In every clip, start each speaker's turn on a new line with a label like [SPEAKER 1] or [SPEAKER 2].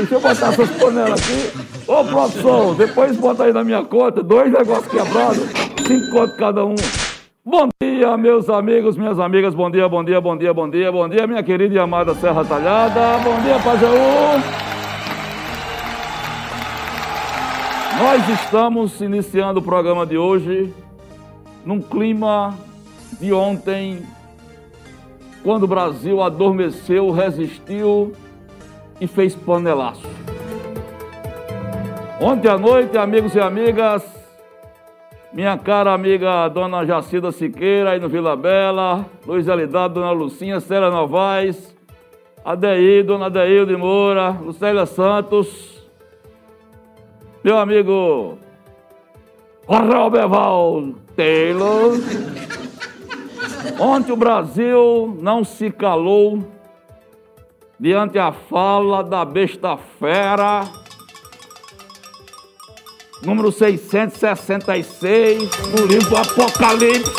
[SPEAKER 1] Deixa eu botar essas panelas aqui. Ô, produção, depois bota aí na minha conta, dois negócios quebrados, cinco contos cada um. Bom dia, meus amigos, minhas amigas, bom dia, bom dia, bom dia, bom dia, bom dia, minha querida e amada Serra Talhada, bom dia, Pajaú. Nós estamos iniciando o programa de hoje num clima de ontem, quando o Brasil adormeceu, resistiu e fez panelaço. Ontem à noite, amigos e amigas, minha cara amiga Dona Jacida Siqueira, aí no Vila Bela, Luiz Alidade, Dona Lucinha, Célia Novaes, Adeir, Dona Adeir de Moura, Lucélia Santos, meu amigo Roberval Taylor. Ontem o Brasil não se calou diante a fala da besta fera, número 666, do livro Apocalipse.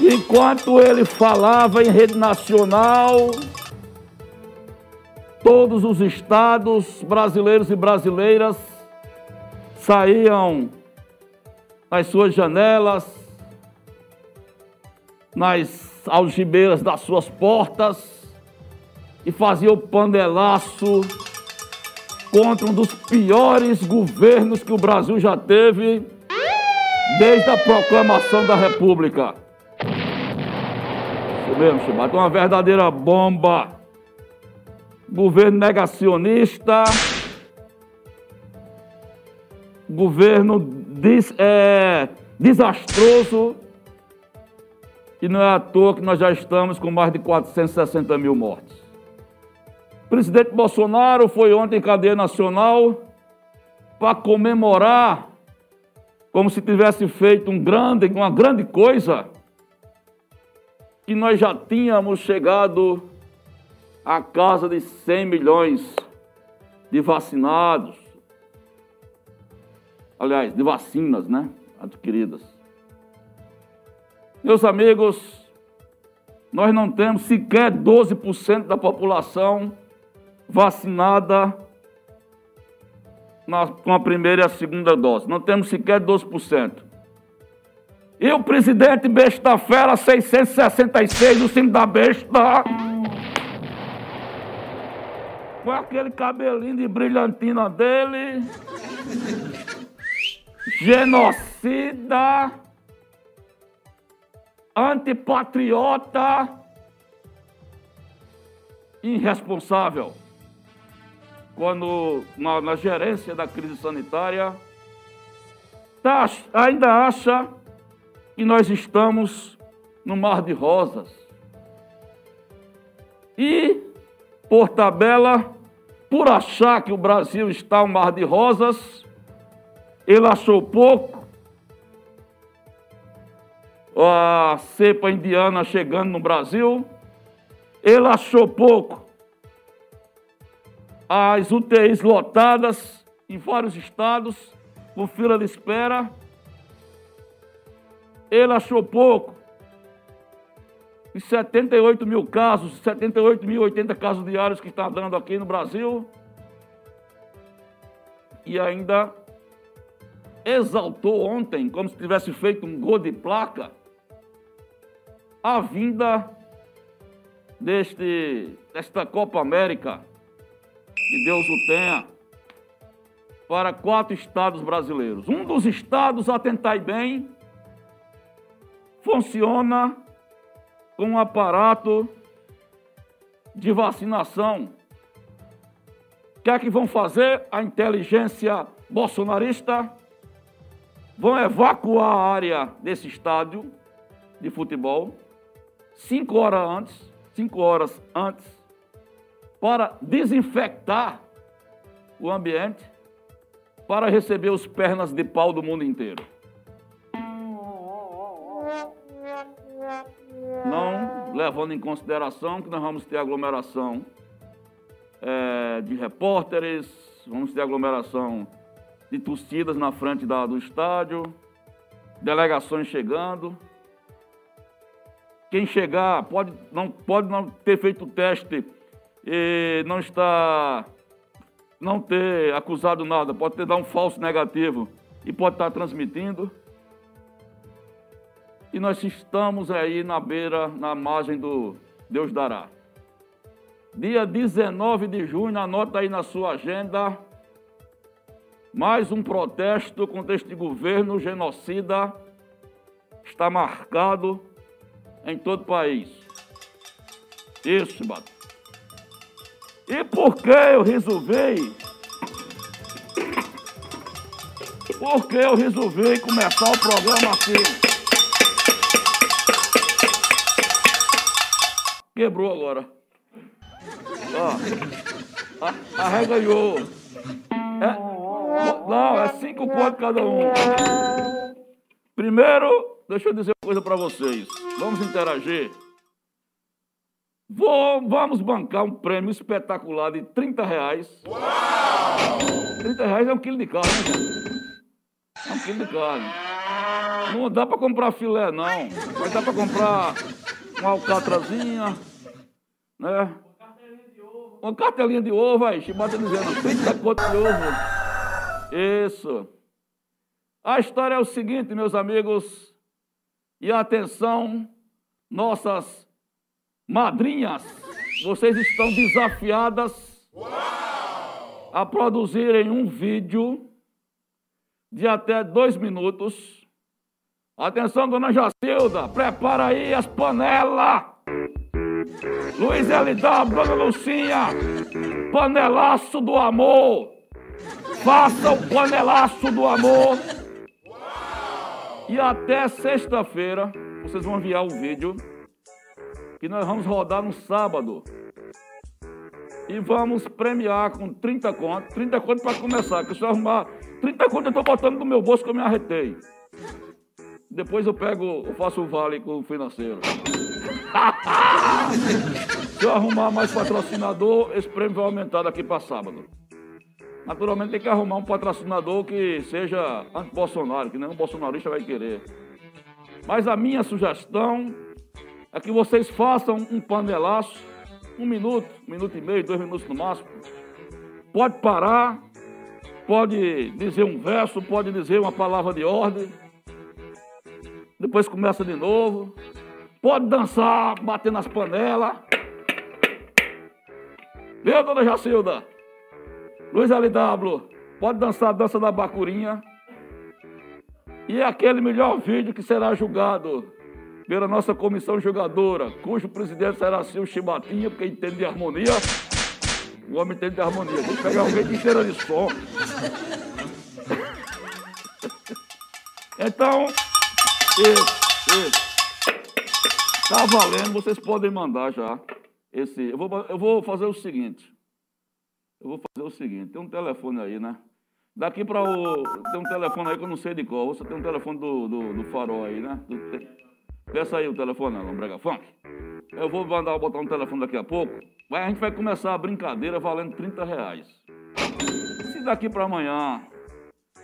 [SPEAKER 1] Enquanto ele falava em rede nacional, todos os estados brasileiros e brasileiras saíam nas suas janelas, nas algibeiras das suas portas e faziam panelaço contra um dos piores governos que o Brasil já teve desde a proclamação da República. Isso mesmo, Chibata, uma verdadeira bomba. Governo negacionista, governo des, é, desastroso, e não é à toa que nós já estamos com mais de 460 mil mortes. Presidente Bolsonaro foi ontem em cadeia nacional para comemorar, como se tivesse feito um grande, uma grande coisa, que nós já tínhamos chegado à casa de 100 milhões de vacinados, aliás, de vacinas, né, adquiridas. Meus amigos, nós não temos sequer 12% da população vacinada na, com a primeira e a segunda dose. Não temos sequer 12%. E o presidente besta fera 666, o cimo da besta. Com aquele cabelinho de brilhantina dele. Genocida. Antipatriota. Irresponsável quando na, na, gerência da crise sanitária, tá, ainda acha que nós estamos no mar de rosas. E, por tabela, por achar que o Brasil está um mar de rosas, ele achou pouco a cepa indiana chegando no Brasil, ele achou pouco as UTIs lotadas em vários estados, com fila de espera. Ele achou pouco. E 78 mil casos, 78 mil 80 casos diários que está dando aqui no Brasil. E ainda exaltou ontem, como se tivesse feito um gol de placa, a vinda deste, desta Copa América que Deus o tenha, para quatro estados brasileiros. Um dos estados, atentai bem, funciona com um aparato de vacinação. O que é que vão fazer? A inteligência bolsonarista vão evacuar a área desse estádio de futebol cinco horas antes, cinco horas antes, para desinfectar o ambiente, para receber os pernas de pau do mundo inteiro. Não levando em consideração que nós vamos ter aglomeração é, de repórteres, vamos ter aglomeração de torcidas na frente da, do estádio, delegações chegando. Quem chegar pode não, pode não ter feito o teste e não estar não ter acusado nada, pode ter dado um falso negativo e pode estar transmitindo. E nós estamos aí na beira, na margem do Deus dará. Dia 19 de junho, anota aí na sua agenda, mais um protesto contra este governo genocida está marcado em todo o país. Isso, Bato. E por que eu resolvi? Por que eu resolvi começar o programa assim? Quebrou agora. Ó, arreganhou. É, não, é cinco pontos cada um. Primeiro, deixa eu dizer uma coisa para vocês. Vamos interagir. Vou, vamos bancar um prêmio espetacular de 30 reais. Uau! 30 reais é um quilo de carne, né, gente? É um quilo de carne. Não dá para comprar filé, não. Mas dá para comprar uma alcatrazinha, né? Uma cartelinha de ovo, aí, Chibata dizendo, 30 conto de ovo. Isso. A história é o seguinte, meus amigos, e atenção, nossas madrinhas, vocês estão desafiadas a produzirem um vídeo de até dois minutos. Atenção, dona Jacilda, prepara aí as panelas. Luiz LW, dona Lucinha, panelaço do amor. Faça o panelaço do amor. E até sexta-feira vocês vão enviar o vídeo que nós vamos rodar no sábado. E vamos premiar com 30 contos. 30 contos para começar. Que se eu arrumar 30 contos, eu estou botando no meu bolso que eu me arretei. Depois eu pego, eu faço o vale com o financeiro. se eu arrumar mais patrocinador, esse prêmio vai aumentar daqui para sábado. Naturalmente tem que arrumar um patrocinador que seja anti-Bolsonaro, que nenhum bolsonarista vai querer. Mas a minha sugestão é que vocês façam um panelaço, um minuto, um minuto e meio, dois minutos no máximo. Pode parar, pode dizer um verso, pode dizer uma palavra de ordem. Depois começa de novo. Pode dançar, bater nas panelas. Viu, dona Jacilda? Luiz LW, pode dançar a dança da bacurinha. E aquele melhor vídeo que será julgado pela nossa comissão julgadora, cujo presidente será Silvio Chibatinha, porque entende de harmonia. O homem entende de harmonia. Vou pegar alguém de inteira de som. então, isso, isso. Tá valendo, vocês podem mandar já. Esse, eu, vou, eu vou fazer o seguinte. Eu vou fazer o seguinte, tem um telefone aí, né? Daqui para o. Tem um telefone aí que eu não sei de qual. Você tem um telefone do, do, do farol aí, né? Do, Peça aí o telefone, Lombrega Funk. Eu vou mandar botar um telefone daqui a pouco. Mas a gente vai começar a brincadeira valendo 30 reais. Se daqui para amanhã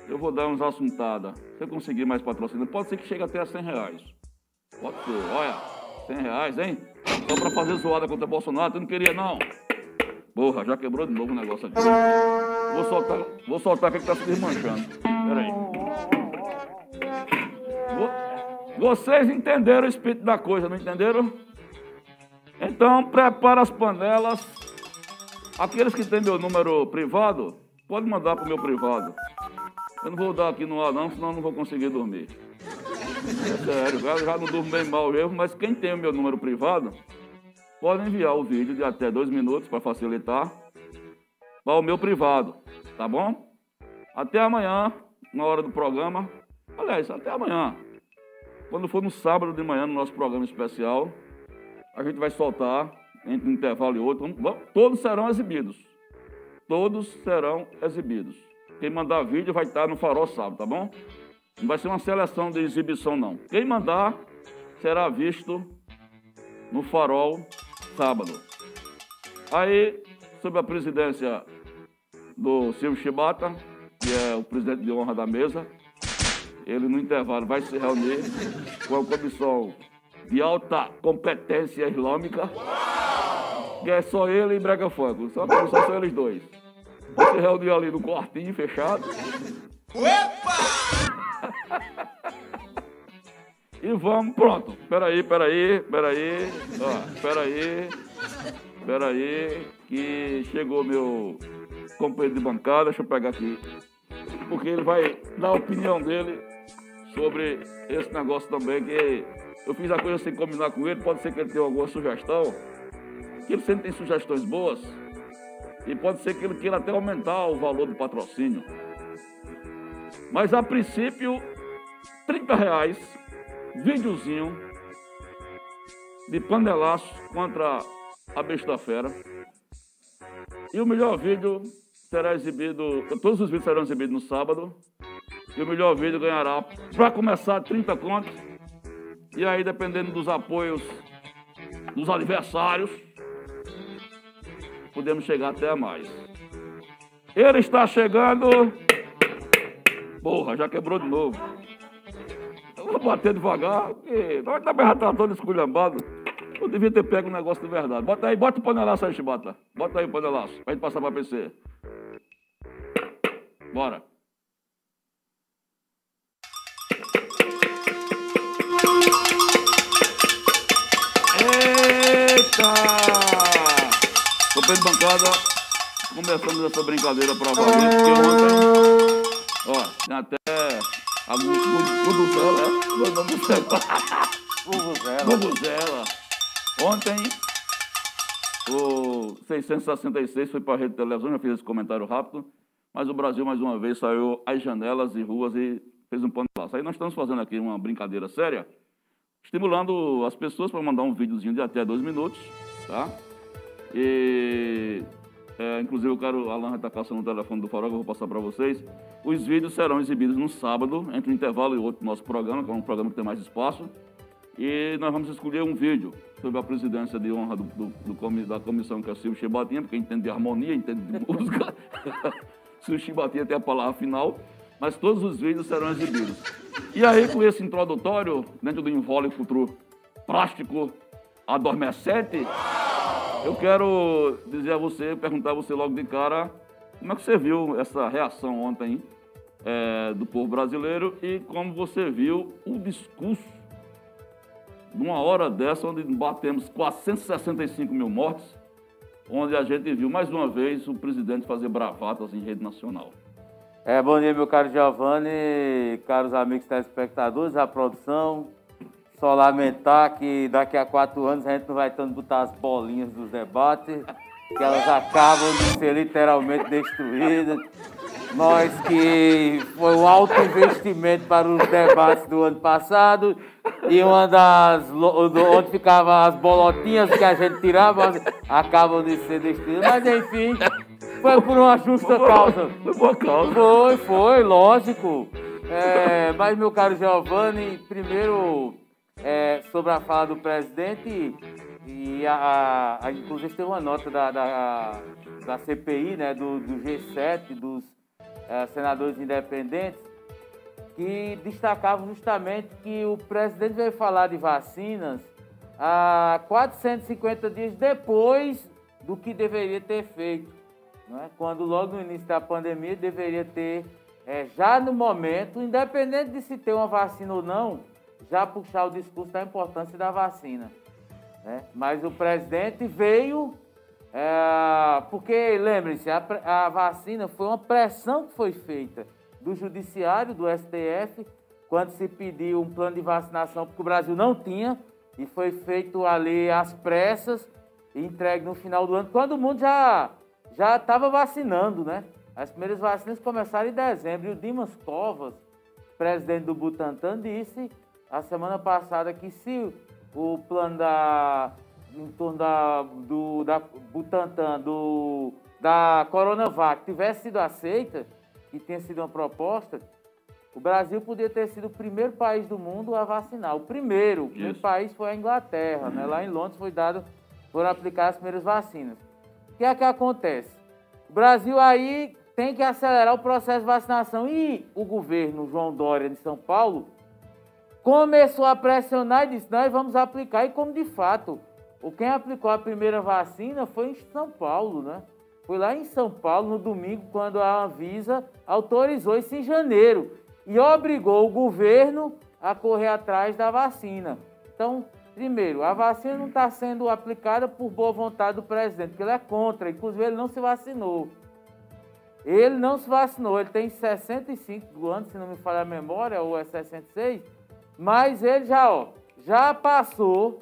[SPEAKER 1] eu vou dar uns assuntadas, se eu conseguir mais patrocínio, pode ser que chegue até a 100 reais. Pode ser, olha, 100 reais, hein? Só para fazer zoada contra Bolsonaro, tu não queria não. Porra, já quebrou de novo o negócio aqui. Vou soltar, vou soltar que está se desmanchando. Pera aí. Vocês entenderam o espírito da coisa, não entenderam? Então, prepara as panelas. Aqueles que têm meu número privado, pode mandar para o meu privado. Eu não vou dar aqui no ar não, senão eu não vou conseguir dormir. É sério, eu já não durmo bem mal mesmo, mas quem tem o meu número privado, pode enviar o vídeo de até dois minutos para facilitar para o meu privado, tá bom? Até amanhã, na hora do programa. Aliás, até amanhã. Quando for no sábado de manhã, no nosso programa especial, a gente vai soltar, entre um intervalo e outro, todos serão exibidos. Todos serão exibidos. Quem mandar vídeo vai estar no farol sábado, tá bom? Não vai ser uma seleção de exibição, não. Quem mandar será visto no farol sábado. Aí, sob a presidência do Silvio Chibata, que é o presidente de honra da mesa, ele no intervalo vai se reunir com a comissão de alta competência islâmica, que é só ele e Brega Funk, só, só são eles dois. Se reuniu ali no quartinho fechado. Opa! e vamos, pronto. Peraí, peraí, peraí. Ó, peraí. Peraí, que chegou meu companheiro de bancada. Deixa eu pegar aqui. Porque ele vai dar a opinião dele sobre esse negócio também. Que eu fiz a coisa sem combinar com ele. Pode ser que ele tenha alguma sugestão. Que ele sempre tem sugestões boas. E pode ser que ele queira até aumentar o valor do patrocínio. Mas a princípio, 30 reais, videozinho de panelaço contra a besta fera. E o melhor vídeo será exibido, todos os vídeos serão exibidos no sábado. E o melhor vídeo ganhará, para começar, 30 contos. E aí, dependendo dos apoios dos adversários, podemos chegar até mais. Ele está chegando. Porra, já quebrou de novo. Eu vou bater devagar, porque nós também já tá todo esculhambado. Eu devia ter pego um negócio de verdade. Bota aí, bota o panelaço aí, Chibata. Bota aí o panelaço, pra gente passar pra PC. Bora. Eita! Tô de bancada, começando essa brincadeira valer, porque ontem, ó, tem até a Guduzela, é? Guduzela. Ontem, o 666 foi para a rede de televisão, já fiz esse comentário rápido, mas o Brasil, mais uma vez, saiu às janelas e ruas e fez um pano lá. Aí nós estamos fazendo aqui uma brincadeira séria, estimulando as pessoas para mandar um videozinho de até dois minutos, tá? E, é, inclusive, eu quero, Alan está caçando o telefone do Farol, que eu vou passar para vocês. Os vídeos serão exibidos no sábado, entre um intervalo e outro, no nosso programa, que é um programa que tem mais espaço. E nós vamos escolher um vídeo sobre a presidência de honra do, do, do da comissão, que é o Silvio Chibatinha, porque entende de harmonia, entende de música. Silvio Chibatinha tem a palavra final, mas todos os vídeos serão exibidos. E aí, com esse introdutório, dentro do invólucro plástico adormecente, eu quero dizer a você, perguntar a você logo de cara, como é que você viu essa reação ontem é, do povo brasileiro e como você viu o discurso numa hora dessa, onde batemos 465 mil mortes, onde a gente viu mais uma vez o presidente fazer bravatas em rede nacional.
[SPEAKER 2] É, bom dia, meu caro Giovanni, caros amigos telespectadores, a produção, só lamentar que daqui a quatro anos a gente não vai tanto botar as bolinhas dos debates, que elas acabam de ser literalmente destruídas. Nós que foi um alto investimento para os debates do ano passado e uma das onde ficavam as bolotinhas que a gente tirava acabam de ser destruídas. Mas enfim, foi por uma justa causa.
[SPEAKER 1] Foi por causa.
[SPEAKER 2] Foi, foi, lógico. É, mas meu caro Giovanni, primeiro é, sobre a fala do presidente e a, a, inclusive tem uma nota da, da, da CPI, né, do, do G7, dos é, senadores independentes, que destacavam justamente que o presidente veio falar de vacinas há 450 dias depois do que deveria ter feito. Né? Quando logo no início da pandemia deveria ter, é, já no momento, independente de se ter uma vacina ou não, já puxar o discurso da importância da vacina. Né? Mas o presidente veio É, porque, lembrem-se, a, a, vacina foi uma pressão que foi feita do Judiciário, do STF, quando se pediu um plano de vacinação, porque o Brasil não tinha, e foi feito ali às pressas, entregue no final do ano, quando o mundo já já estava vacinando, né? As primeiras vacinas começaram em dezembro. E o Dimas Covas, presidente do Butantan, disse a semana passada que se o plano da em torno da, do, da Butantan, do, da Coronavac, tivesse sido aceita, e tenha sido uma proposta, o Brasil poderia ter sido o primeiro país do mundo a vacinar. O primeiro, o primeiro país foi a Inglaterra, né? Lá em Londres foi dado, foram aplicar as primeiras vacinas. Que é que acontece? O Brasil aí tem que acelerar o processo de vacinação. E o governo João Dória de São Paulo começou a pressionar e disse: nós vamos aplicar. E como de fato o quem aplicou a primeira vacina foi em São Paulo, né? Foi lá em São Paulo, no domingo, quando a Anvisa autorizou isso em janeiro e obrigou o governo a correr atrás da vacina. Então, primeiro, a vacina não está sendo aplicada por boa vontade do presidente, porque ele é contra, inclusive ele não se vacinou. Ele não se vacinou, ele tem 65 anos, se não me falha a memória, ou é 66, mas ele já, ó, já passou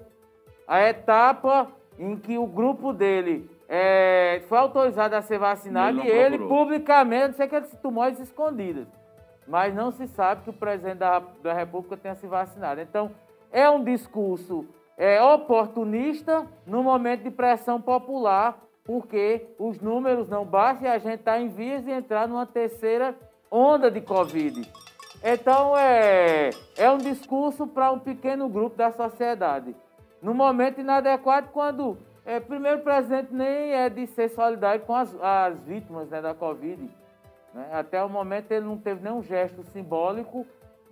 [SPEAKER 2] a etapa em que o grupo dele é, foi autorizado a ser vacinado e ele, publicamente, sei que ele se tomou as escondidas, mas não se sabe que o presidente da, da República tenha se vacinado. Então, é um discurso é, oportunista no momento de pressão popular, porque os números não baixam e a gente está em vias de entrar numa terceira onda de Covid. Então, é, é um discurso para um pequeno grupo da sociedade no momento inadequado, quando é, primeiro o presidente nem é de ser solidário com as, as vítimas né, da Covid. Né? Até o momento ele não teve nenhum gesto simbólico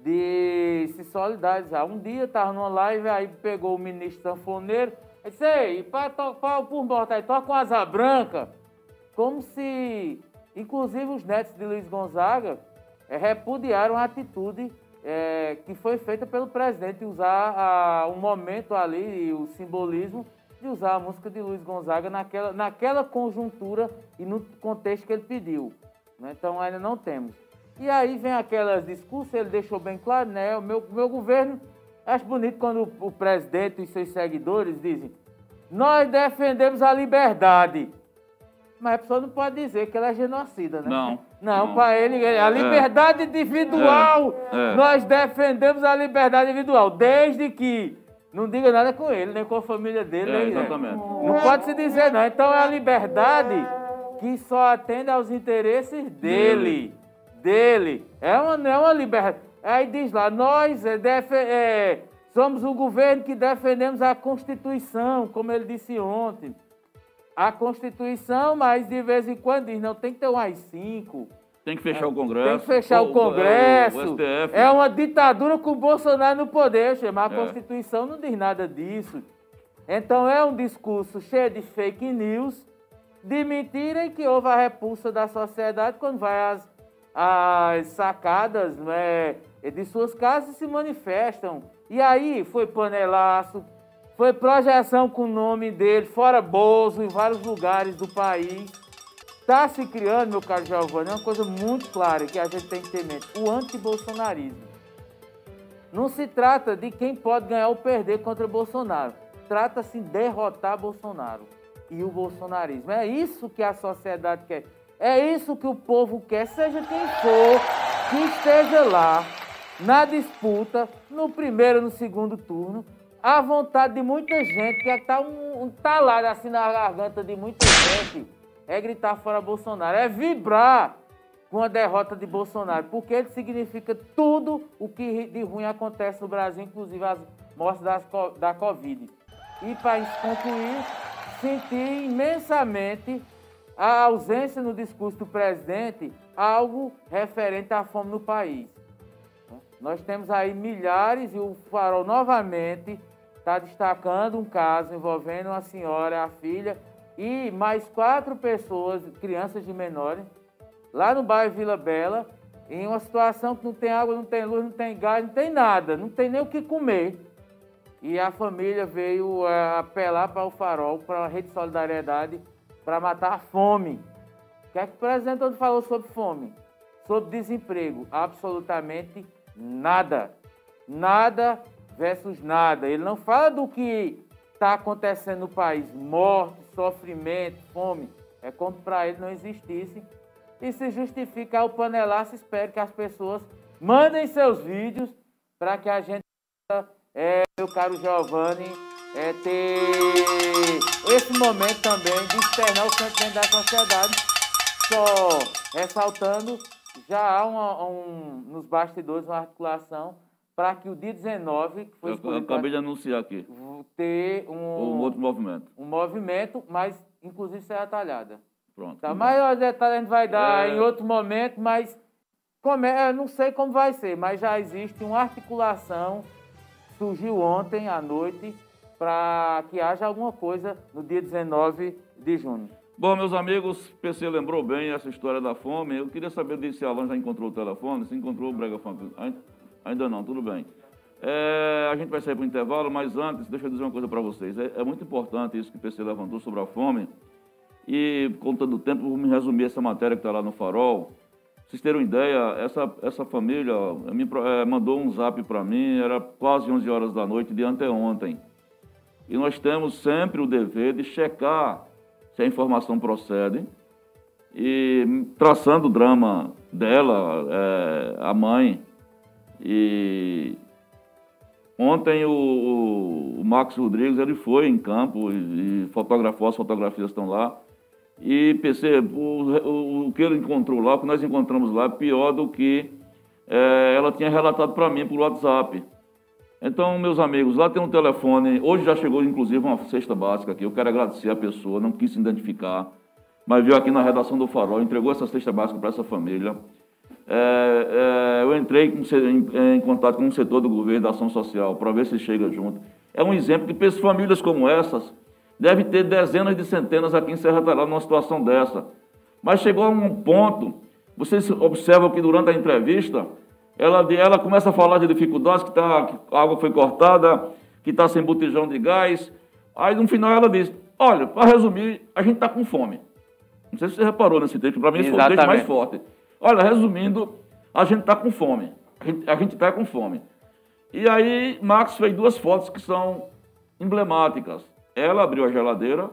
[SPEAKER 2] de se solidarizar. Um dia estava numa live, aí pegou o ministro sanfoneiro, e disse, ei, para por morto aí, toca com asa branca, como se, inclusive os netos de Luiz Gonzaga, é, repudiaram a atitude é, que foi feita pelo presidente usar a, um momento ali, o simbolismo de usar a música de Luiz Gonzaga naquela, naquela conjuntura e no contexto que ele pediu. Né? Então ainda não temos. E aí vem aquelas discursos, ele deixou bem claro, né? O meu, meu governo, acho bonito quando o, o presidente e seus seguidores dizem, nós defendemos a liberdade. Mas a pessoa não pode dizer que ela é genocida, né?
[SPEAKER 1] Não.
[SPEAKER 2] Não, não. para ele, a é. liberdade é. individual. É. Nós defendemos a liberdade individual, desde que não diga nada com ele, nem com a família dele. É,
[SPEAKER 1] exatamente.
[SPEAKER 2] Não pode se dizer, não. Então é a liberdade que só atende aos interesses dele. Dele. É uma, é uma liberdade. Aí diz lá, nós é, defe, é, somos o governo que defendemos a Constituição, como ele disse ontem a Constituição, mas de vez em quando diz, não, tem que ter um AI-5.
[SPEAKER 1] Tem que fechar é, o Congresso.
[SPEAKER 2] Tem que fechar o, o Congresso. O, o é uma ditadura com o Bolsonaro no poder, mas a é. Constituição não diz nada disso. Então é um discurso cheio de fake news, de mentira e que houve a repulsa da sociedade quando vai às, às sacadas né, de suas casas se manifestam. E aí foi panelaço, foi projeção com o nome dele, fora Bozo, em vários lugares do país. Está se criando, meu caro Giovanni, é uma coisa muito clara que a gente tem que ter em mente: o antibolsonarismo. Não se trata de quem pode ganhar ou perder contra Bolsonaro. Trata-se de derrotar Bolsonaro e o bolsonarismo. É isso que a sociedade quer. É isso que o povo quer, seja quem for que esteja lá na disputa, no primeiro, no segundo turno, a vontade de muita gente, que está um, um talado assim na garganta de muita gente, é gritar fora Bolsonaro, é vibrar com a derrota de Bolsonaro, porque ele significa tudo o que de ruim acontece no Brasil, inclusive as mortes das, da Covid. E para concluir, senti imensamente a ausência no discurso do presidente algo referente à fome no país. Nós temos aí milhares e o farol novamente está destacando um caso envolvendo uma senhora, a filha e mais quatro pessoas, crianças de menores, lá no bairro Vila Bela, em uma situação que não tem água, não tem luz, não tem gás, não tem nada, não tem nem o que comer. E a família veio é, apelar para o Farol, para a Rede Solidariedade, para matar a fome. O que é que o presidente todo falou sobre fome? Sobre desemprego? Absolutamente nada. Nada versus nada. Ele não fala do que está acontecendo no país: morte, sofrimento, fome. É como para ele não existisse. E se justificar o panelaço, espero que as pessoas mandem seus vídeos para que a gente, é, meu caro Giovanni, é, ter esse momento também de externar o sentimento da sociedade. Só ressaltando, já há uma, um, nos bastidores uma articulação para que o dia 19, que foi
[SPEAKER 1] eu, eu acabei de anunciar aqui.
[SPEAKER 2] Ter um,
[SPEAKER 1] um outro movimento.
[SPEAKER 2] Um movimento, mas inclusive Serra Talhada.
[SPEAKER 1] Pronto.
[SPEAKER 2] Tá, maior detalhe a gente vai dar é... em outro momento, mas como é, eu não sei como vai ser, mas já existe uma articulação, surgiu ontem à noite, para que haja alguma coisa no dia 19 de junho.
[SPEAKER 1] Bom, meus amigos, PC lembrou bem essa história da fome. Eu queria saber se Alan já encontrou o telefone, se encontrou o Brega Funk. Ainda não, tudo bem. É, a gente vai sair para o intervalo, mas antes, deixa eu dizer uma coisa para vocês. É, é, muito importante isso que o PC levantou sobre a fome. E, contando o tempo, vou me resumir essa matéria que está lá no Farol. Vocês terem uma ideia, essa, essa família me, é, mandou um zap para mim, era quase 11 horas da noite de anteontem. E nós temos sempre o dever de checar se a informação procede. E traçando o drama dela, é, a mãe, e ontem o, o, Max Rodrigues ele foi em campo e, e fotografou, as fotografias estão lá. E PC, o, o, que ele encontrou lá, o que nós encontramos lá, é pior do que é, ela tinha relatado para mim por WhatsApp. Então, meus amigos, lá tem um telefone. Hoje já chegou, inclusive, uma cesta básica aqui. Eu quero agradecer a pessoa, não quis se identificar, mas veio aqui na redação do Farol, entregou essa cesta básica para essa família. É, é, eu entrei em, em, contato com o setor do governo da ação social para ver se chega junto. É um exemplo que famílias como essas devem ter dezenas de centenas aqui em Serra Talhada numa situação dessa. Mas chegou a um ponto, vocês observam que durante a entrevista, ela, ela começa a falar de dificuldades, que, tá, que a água foi cortada, que está sem botijão de gás. Aí no final ela diz, olha, para resumir, a gente está com fome. Não sei se você reparou nesse texto, para mim esse foi o texto mais forte. Olha, resumindo, a gente está com fome. A gente está com fome. E aí, Max fez duas fotos que são emblemáticas. Ela abriu a geladeira,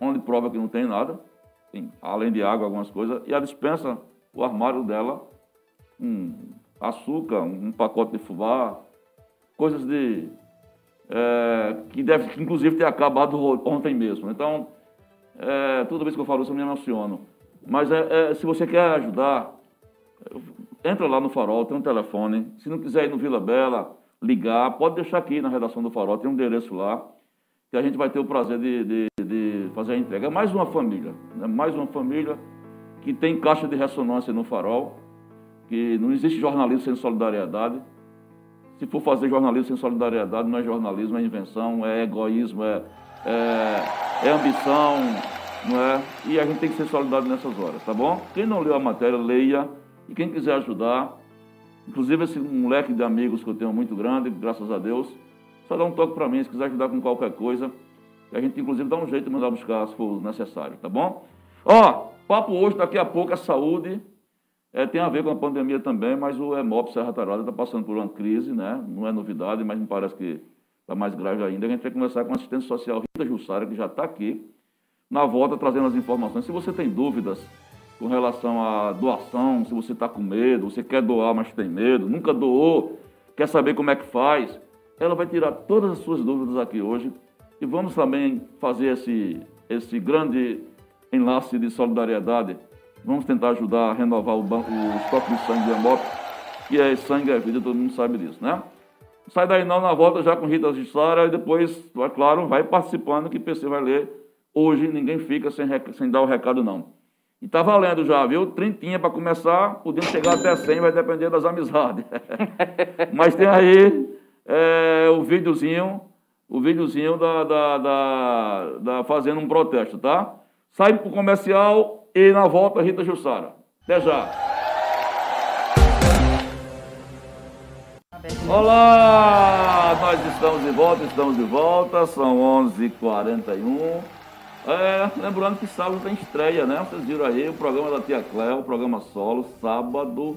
[SPEAKER 1] onde prova que não tem nada, tem, além de água, algumas coisas, e a dispensa, o armário dela, um açúcar, um pacote de fubá, coisas de. É, que deve, inclusive ter acabado ontem mesmo. Então, é, toda vez que eu falo isso, eu me emociono. Mas é, é, se você quer ajudar, entra lá no Farol, tem um telefone. Se não quiser ir no Vila Bela, ligar, pode deixar aqui na redação do Farol, tem um endereço lá, que a gente vai ter o prazer de, de, de fazer a entrega. É mais uma família, né? mais uma família que tem caixa de ressonância no Farol, que não existe jornalismo sem solidariedade. Se for fazer jornalismo sem solidariedade, não é jornalismo, é invenção, é egoísmo, é, é, é ambição, não é? E a gente tem que ser solidário nessas horas, tá bom? Quem não leu a matéria, leia. E quem quiser ajudar, inclusive esse moleque de amigos que eu tenho muito grande, graças a Deus, só dá um toque para mim, se quiser ajudar com qualquer coisa. a gente, inclusive, dá um jeito de mandar buscar se for necessário, tá bom? Ó, papo hoje, daqui a pouco, a saúde. É, tem a ver com a pandemia também, mas o EMOP Serra Tarada está passando por uma crise, né? Não é novidade, mas me parece que está mais grave ainda. A gente vai começar com a assistente social Rita Jussara, que já está aqui na volta trazendo as informações. Se você tem dúvidas com relação à doação, se você está com medo, você quer doar, mas tem medo, nunca doou, quer saber como é que faz, ela vai tirar todas as suas dúvidas aqui hoje. E vamos também fazer esse, esse grande enlace de solidariedade. Vamos tentar ajudar a renovar o, banco, o estoque de sangue de Amop, que é sangue é vida, todo mundo sabe disso, né? Sai daí não na volta já com Rita Gissara e depois, é claro, vai participando que PC vai ler Hoje ninguém fica sem, sem dar o recado, não. E tá valendo já, viu? Trintinha para começar, podendo chegar até 100, vai depender das amizades. Mas tem aí é, o videozinho, o videozinho da, da, da, da, fazendo um protesto, tá? Sai pro comercial e na volta Rita Jussara. Até já. Olá, nós estamos de volta, estamos de volta, são 11h41. É, lembrando que sábado tem estreia, né? Vocês viram aí o programa da Tia Cléo, o programa solo, sábado,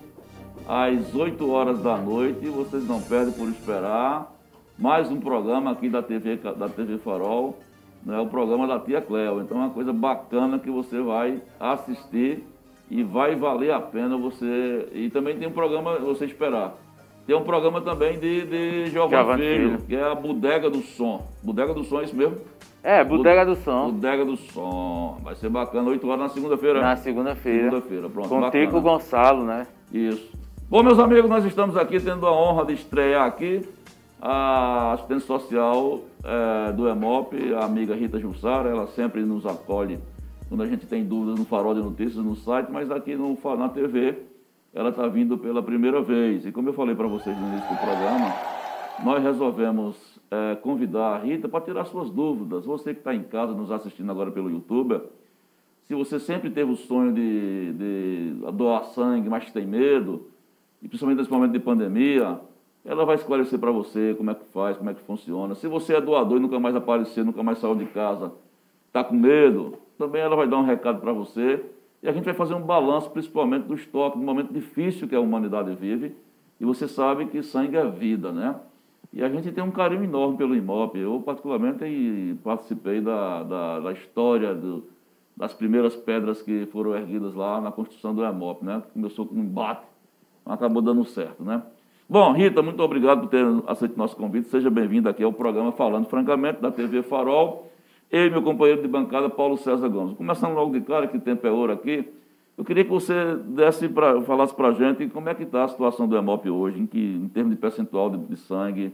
[SPEAKER 1] às 8 horas da noite. Vocês não perdem por esperar. Mais um programa aqui da TV, da TV Farol, né? o programa da Tia Cléo. Então é uma coisa bacana que você vai assistir e vai valer a pena você. E também tem um programa você esperar. Tem um programa também de, de Giovanni Filho, que é a Bodega do Som. Bodega do Som, é isso mesmo?
[SPEAKER 2] É, Bodega do Som.
[SPEAKER 1] Bodega do Som. Vai ser bacana, 8 horas na segunda-feira.
[SPEAKER 2] Na segunda-feira.
[SPEAKER 1] Segunda-feira, pronto.
[SPEAKER 2] Com Tico Gonçalo, né?
[SPEAKER 1] Isso. Bom, meus amigos, nós estamos aqui tendo a honra de estrear aqui a assistente social é, do EMOP, a amiga Rita Jussara. Ela sempre nos acolhe quando a gente tem dúvidas no Farol de Notícias no site, mas aqui no, na TV ela está vindo pela primeira vez. E como eu falei para vocês no início do programa, nós resolvemos é, convidar a Rita para tirar suas dúvidas. Você que está em casa nos assistindo agora pelo YouTube, se você sempre teve o sonho de, de doar sangue, mas tem medo, e principalmente nesse momento de pandemia, ela vai esclarecer para você como é que faz, como é que funciona. Se você é doador e nunca mais aparecer, nunca mais saiu de casa, está com medo, também ela vai dar um recado para você. E a gente vai fazer um balanço, principalmente do estoque, do momento difícil que a humanidade vive. E você sabe que sangue é vida, né? E a gente tem um carinho enorme pelo IMOP. Eu, particularmente, participei da, da, da história do, das primeiras pedras que foram erguidas lá na construção do IMOP, né? Começou com um embate, acabou dando certo, né? Bom, Rita, muito obrigado por ter aceito nosso convite. Seja bem-vinda aqui ao programa Falando Francamente, da TV Farol. Eu e meu companheiro de bancada, Paulo César Gomes. Começando logo de cara, que tempo é ouro aqui. Eu queria que você desse pra, falasse para a gente como é que está a situação do EMOP hoje, em, que, em termos de percentual de, de sangue.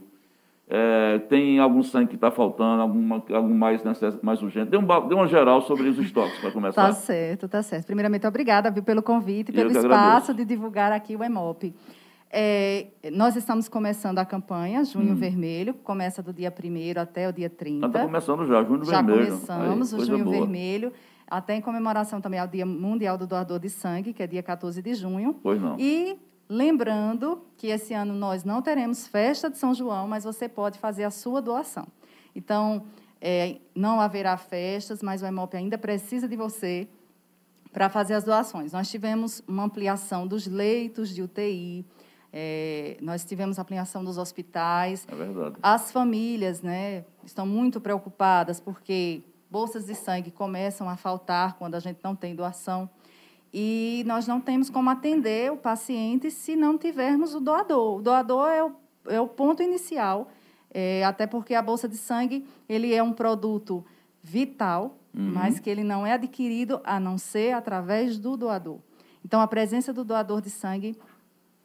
[SPEAKER 1] É, tem algum sangue que está faltando, alguma, algum mais, mais urgente? Dê, um, dê uma geral sobre os estoques, para começar.
[SPEAKER 3] Tá certo, tá certo. Primeiramente, obrigada viu, pelo convite, pelo espaço agradeço. de divulgar aqui o EMOP. É, nós estamos começando a campanha Junho hum. Vermelho, começa do dia 1 até o dia 30.
[SPEAKER 1] Está começando já, Junho
[SPEAKER 3] já
[SPEAKER 1] Vermelho.
[SPEAKER 3] Já começamos Aí, o Junho boa. Vermelho até em comemoração também ao Dia Mundial do Doador de Sangue, que é dia 14 de junho.
[SPEAKER 1] Pois não.
[SPEAKER 3] E lembrando que esse ano nós não teremos festa de São João, mas você pode fazer a sua doação. Então, é, não haverá festas, mas o EMOP ainda precisa de você para fazer as doações. Nós tivemos uma ampliação dos leitos de UTI, é, nós tivemos ampliação dos hospitais.
[SPEAKER 1] É verdade.
[SPEAKER 3] As famílias né, estão muito preocupadas porque bolsas de sangue começam a faltar quando a gente não tem doação. E nós não temos como atender o paciente se não tivermos o doador. O doador é o, é o ponto inicial, é, até porque a bolsa de sangue ele é um produto vital, uhum. mas que ele não é adquirido a não ser através do doador. Então, a presença do doador de sangue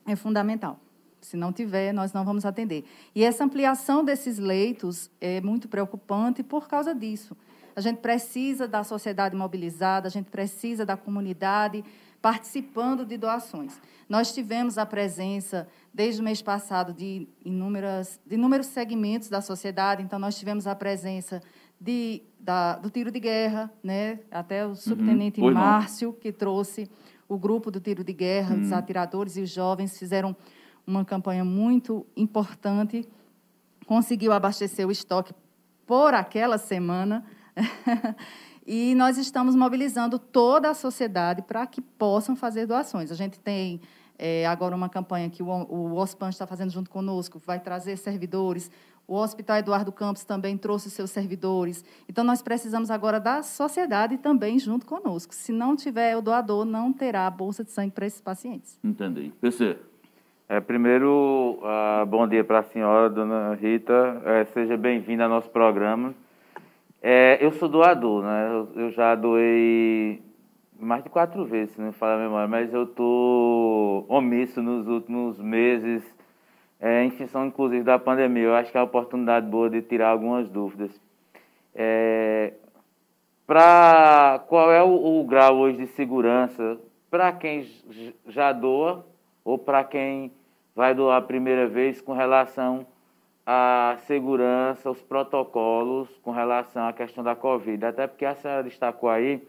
[SPEAKER 3] é fundamental. Se não tiver, nós não vamos atender. E essa ampliação desses leitos é muito preocupante por causa disso. A gente precisa da sociedade mobilizada, a gente precisa da comunidade participando de doações. Nós tivemos a presença, desde o mês passado, de, inúmeras, de inúmeros segmentos da sociedade, então, nós tivemos a presença de, da, do tiro de guerra, né? até o uhum. subtenente uhum. Márcio, que trouxe o grupo do tiro de guerra, uhum. os atiradores e os jovens fizeram uma campanha muito importante, conseguiu abastecer o estoque por aquela semana, e nós estamos mobilizando toda a sociedade para que possam fazer doações. A gente tem é, agora uma campanha que o, o OSPAN está fazendo junto conosco, vai trazer servidores. O Hospital Eduardo Campos também trouxe seus servidores. Então, nós precisamos agora da sociedade também junto conosco. Se não tiver o doador, não terá a bolsa de sangue para esses pacientes.
[SPEAKER 1] Entendi. PC.
[SPEAKER 2] É, primeiro, uh, bom dia para a senhora, dona Rita. É, seja bem-vinda ao nosso programa. É, eu sou doador, né? Eu, eu, já doei mais de quatro vezes, se não me falar a memória, mas eu estou omisso nos últimos meses, é, em função, inclusive, da pandemia. Eu acho que é uma oportunidade boa de tirar algumas dúvidas. É, qual é o, o grau hoje de segurança para quem já doa ou para quem vai doar a primeira vez com relação a segurança, os protocolos com relação à questão da Covid. Até porque a senhora destacou aí,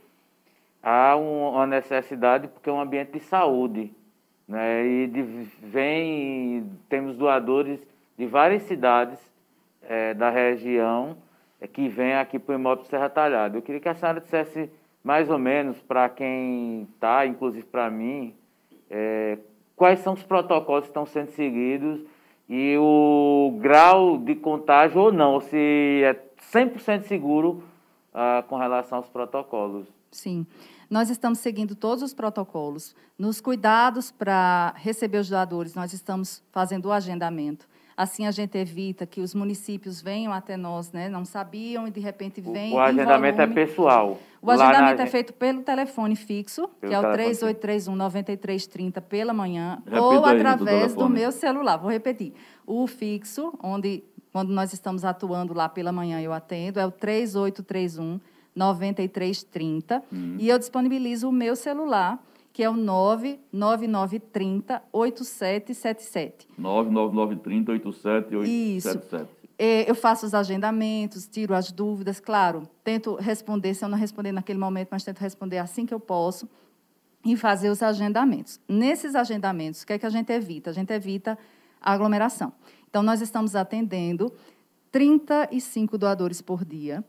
[SPEAKER 2] há uma necessidade, porque é um ambiente de saúde. Né? E de, vem, temos doadores de várias cidades é, da região é, que vem aqui para o imóvel Serra Talhada. Eu queria que a senhora dissesse mais ou menos para quem está, inclusive para mim, é, quais são os protocolos que estão sendo seguidos e o grau de contágio ou não, se é 100% seguro ah, com relação aos protocolos.
[SPEAKER 3] Sim. Nós estamos seguindo todos os protocolos. Nos cuidados para receber os doadores, nós estamos fazendo o agendamento. Assim a gente evita que os municípios venham até nós, né? Não sabiam e de repente vêm.
[SPEAKER 2] O agendamento é pessoal.
[SPEAKER 3] O agendamento é feito pelo telefone fixo, pelo que é o 3831 9330 pela manhã, Repita ou através do, do meu celular. Vou repetir. O fixo, onde quando nós estamos atuando lá pela manhã eu atendo, é o 3831 9330 uhum. e eu disponibilizo o meu celular que é o 99930 8777.
[SPEAKER 1] 99930 8777. Isso.
[SPEAKER 3] É, eu faço os agendamentos, tiro as dúvidas, claro, tento responder, se eu não responder naquele momento, mas tento responder assim que eu posso e fazer os agendamentos. Nesses agendamentos, o que é que a gente evita? A gente evita a aglomeração. Então, nós estamos atendendo 35 doadores por dia.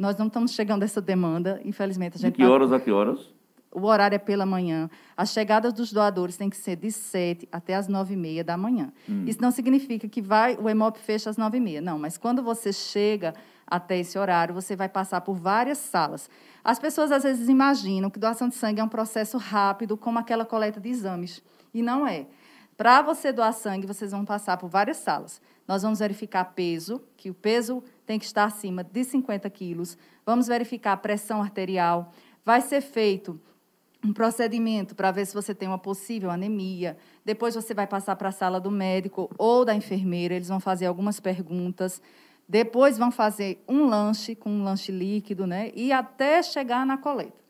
[SPEAKER 3] Nós não estamos chegando a essa demanda, infelizmente. A gente
[SPEAKER 1] De que horas a que horas?
[SPEAKER 3] o horário é pela manhã. As chegadas dos doadores têm que ser de 7 até as 9 e meia da manhã. Hum. Isso não significa que vai, o EMOP fecha às 9 e meia. Não, mas quando você chega até esse horário, você vai passar por várias salas. As pessoas às vezes imaginam que doação de sangue é um processo rápido, como aquela coleta de exames. E não é. Para você doar sangue, vocês vão passar por várias salas. Nós vamos verificar peso, que o peso tem que estar acima de 50 quilos. Vamos verificar a pressão arterial. Vai ser feito um procedimento para ver se você tem uma possível anemia. Depois você vai passar para a sala do médico ou da enfermeira, eles vão fazer algumas perguntas. Depois vão fazer um lanche com um lanche líquido, né? E até chegar na coleta.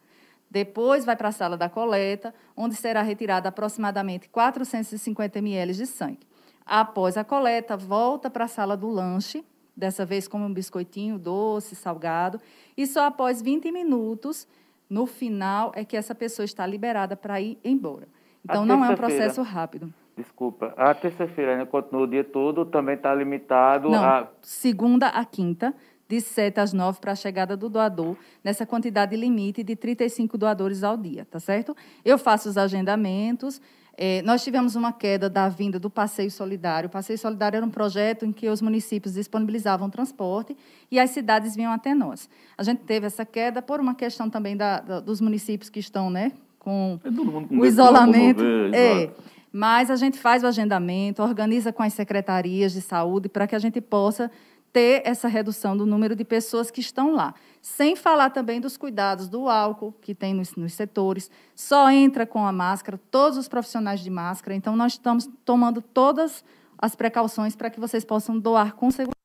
[SPEAKER 3] Depois vai para a sala da coleta, onde será retirada aproximadamente 450 ml de sangue. Após a coleta, volta para a sala do lanche, dessa vez com um biscoitinho doce, salgado, e só após 20 minutos no final é que essa pessoa está liberada para ir embora. Então, não é um processo rápido.
[SPEAKER 2] Desculpa, a terça-feira ainda continua o dia todo, também está limitado
[SPEAKER 3] não,
[SPEAKER 2] a...
[SPEAKER 3] segunda a quinta, de 7 às 9 para a chegada do doador, nessa quantidade limite de 35 doadores ao dia, tá certo? Eu faço os agendamentos, é, nós tivemos uma queda da vinda do Passeio Solidário. O Passeio Solidário era um projeto em que os municípios disponibilizavam transporte e as cidades vinham até nós. A gente teve essa queda por uma questão também da, da, dos municípios que estão né, com, é com o isolamento. é, mas a gente faz o agendamento, organiza com as secretarias de saúde para que a gente possa ter essa redução do número de pessoas que estão lá. Sem falar também dos cuidados do álcool que tem nos, nos, setores. Só entra com a máscara, todos os profissionais de máscara. Então, nós estamos tomando todas as precauções para que vocês possam doar com segurança.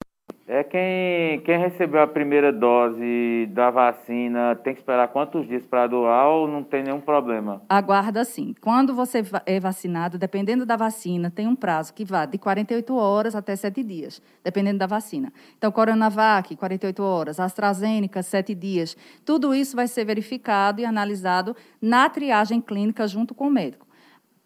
[SPEAKER 2] É quem, quem recebeu a primeira dose da vacina tem que esperar quantos dias para doar ou não tem nenhum problema?
[SPEAKER 3] Aguarda sim. Quando você é vacinado, dependendo da vacina, tem um prazo que vai de 48 horas até 7 dias, dependendo da vacina. Então, Coronavac, 48 horas, AstraZeneca, 7 dias. Tudo isso vai ser verificado e analisado na triagem clínica junto com o médico.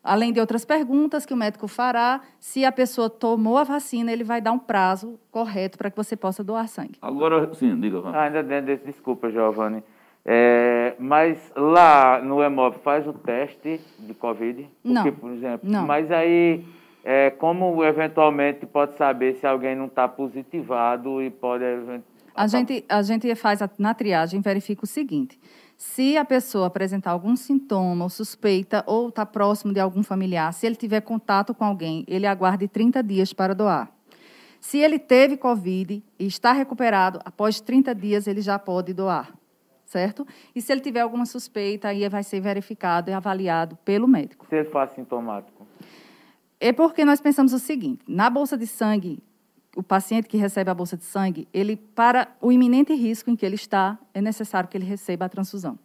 [SPEAKER 3] Além de outras perguntas que o médico fará, se a pessoa tomou a vacina, ele vai dar um prazo correto para que você possa doar sangue.
[SPEAKER 1] Agora, sim, diga.
[SPEAKER 2] Ah, ainda dentro desse, desculpa, Giovanni. É, mas lá no EMOB faz o teste de Covid? Porque,
[SPEAKER 3] não,
[SPEAKER 2] por exemplo,
[SPEAKER 3] não.
[SPEAKER 2] Mas aí, é, como eventualmente pode saber se alguém não está positivado e pode...
[SPEAKER 3] A gente, a gente faz a, na triagem, verifica o seguinte se a pessoa apresentar algum sintoma ou suspeita ou está próximo de algum familiar, se ele tiver contato com alguém, ele aguarde 30 dias para doar. Se ele teve Covid e está recuperado, após 30 dias ele já pode doar, certo? E se ele tiver alguma suspeita, aí vai ser verificado e avaliado pelo médico.
[SPEAKER 2] Se ele for assintomático?
[SPEAKER 3] É porque nós pensamos o seguinte: na bolsa de sangue, o paciente que recebe a bolsa de sangue, ele para o iminente risco em que ele está, é necessário que ele receba a transfusão.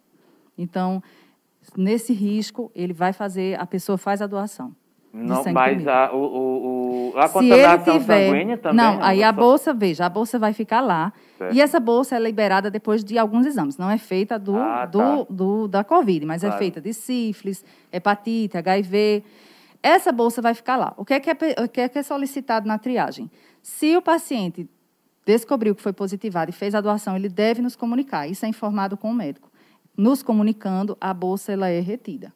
[SPEAKER 3] Então, nesse risco, ele vai fazer, a pessoa faz a doação.
[SPEAKER 2] Não, mas a, o, o, a contaminação tiver, sanguínea também?
[SPEAKER 3] Não, aí a bolsa, veja, a bolsa vai ficar lá. Certo. E essa bolsa é liberada depois de alguns exames. Não é feita do, ah, do, tá. do, da Covid, mas é claro. é feita de sífilis, hepatite, HIV. Essa bolsa vai ficar lá. O que é, que é, que é, que é solicitado na triagem? Se o paciente descobriu que foi positivado e fez a doação, ele deve nos comunicar. Isso é informado com o médico. Nos comunicando, a bolsa ela é retida.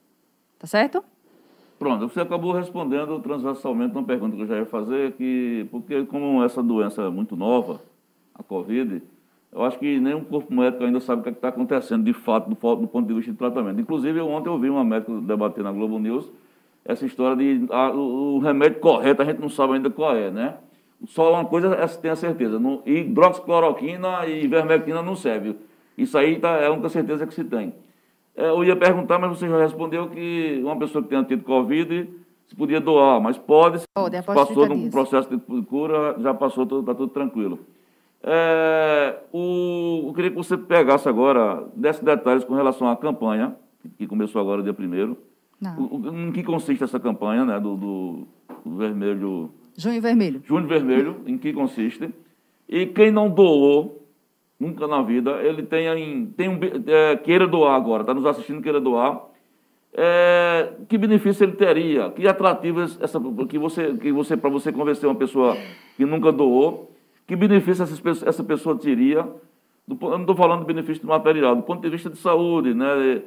[SPEAKER 3] Tá certo?
[SPEAKER 1] Pronto, você acabou respondendo transversalmente uma pergunta que eu já ia fazer, que, porque como essa doença é muito nova, a Covid, eu acho que nenhum corpo médico ainda sabe o que é está acontecendo, de fato, do, do, ponto de vista de tratamento. Inclusive, ontem eu ouvi uma médica debater na Globo News essa história de a, o, o, remédio correto, a gente não sabe ainda qual é, né? Só uma coisa é, tem a certeza, no, hidroxicloroquina e ivermectina não serve. Isso aí tá, é a única certeza que se tem. É, eu ia perguntar, mas você já respondeu que uma pessoa que tenha tido Covid se podia doar, mas pode,
[SPEAKER 3] pode
[SPEAKER 1] passou no processo de cura, já passou, está tudo tranquilo. É, o, eu queria que você pegasse agora, desse detalhes com relação à campanha, que começou agora dia 1 Em que consiste essa campanha né, do, do, do Vermelho...
[SPEAKER 3] Junho Vermelho.
[SPEAKER 1] Junho Vermelho, em que consiste. E quem não doou, nunca na vida, ele tem, tem um, é, queira doar agora, está nos assistindo, queira doar, é, que benefício ele teria, que atrativos essa, que você, que você para você convencer uma pessoa que nunca doou, que benefício essa, essa pessoa teria? Do, eu não estou falando do benefício material, do ponto de vista de saúde. Né?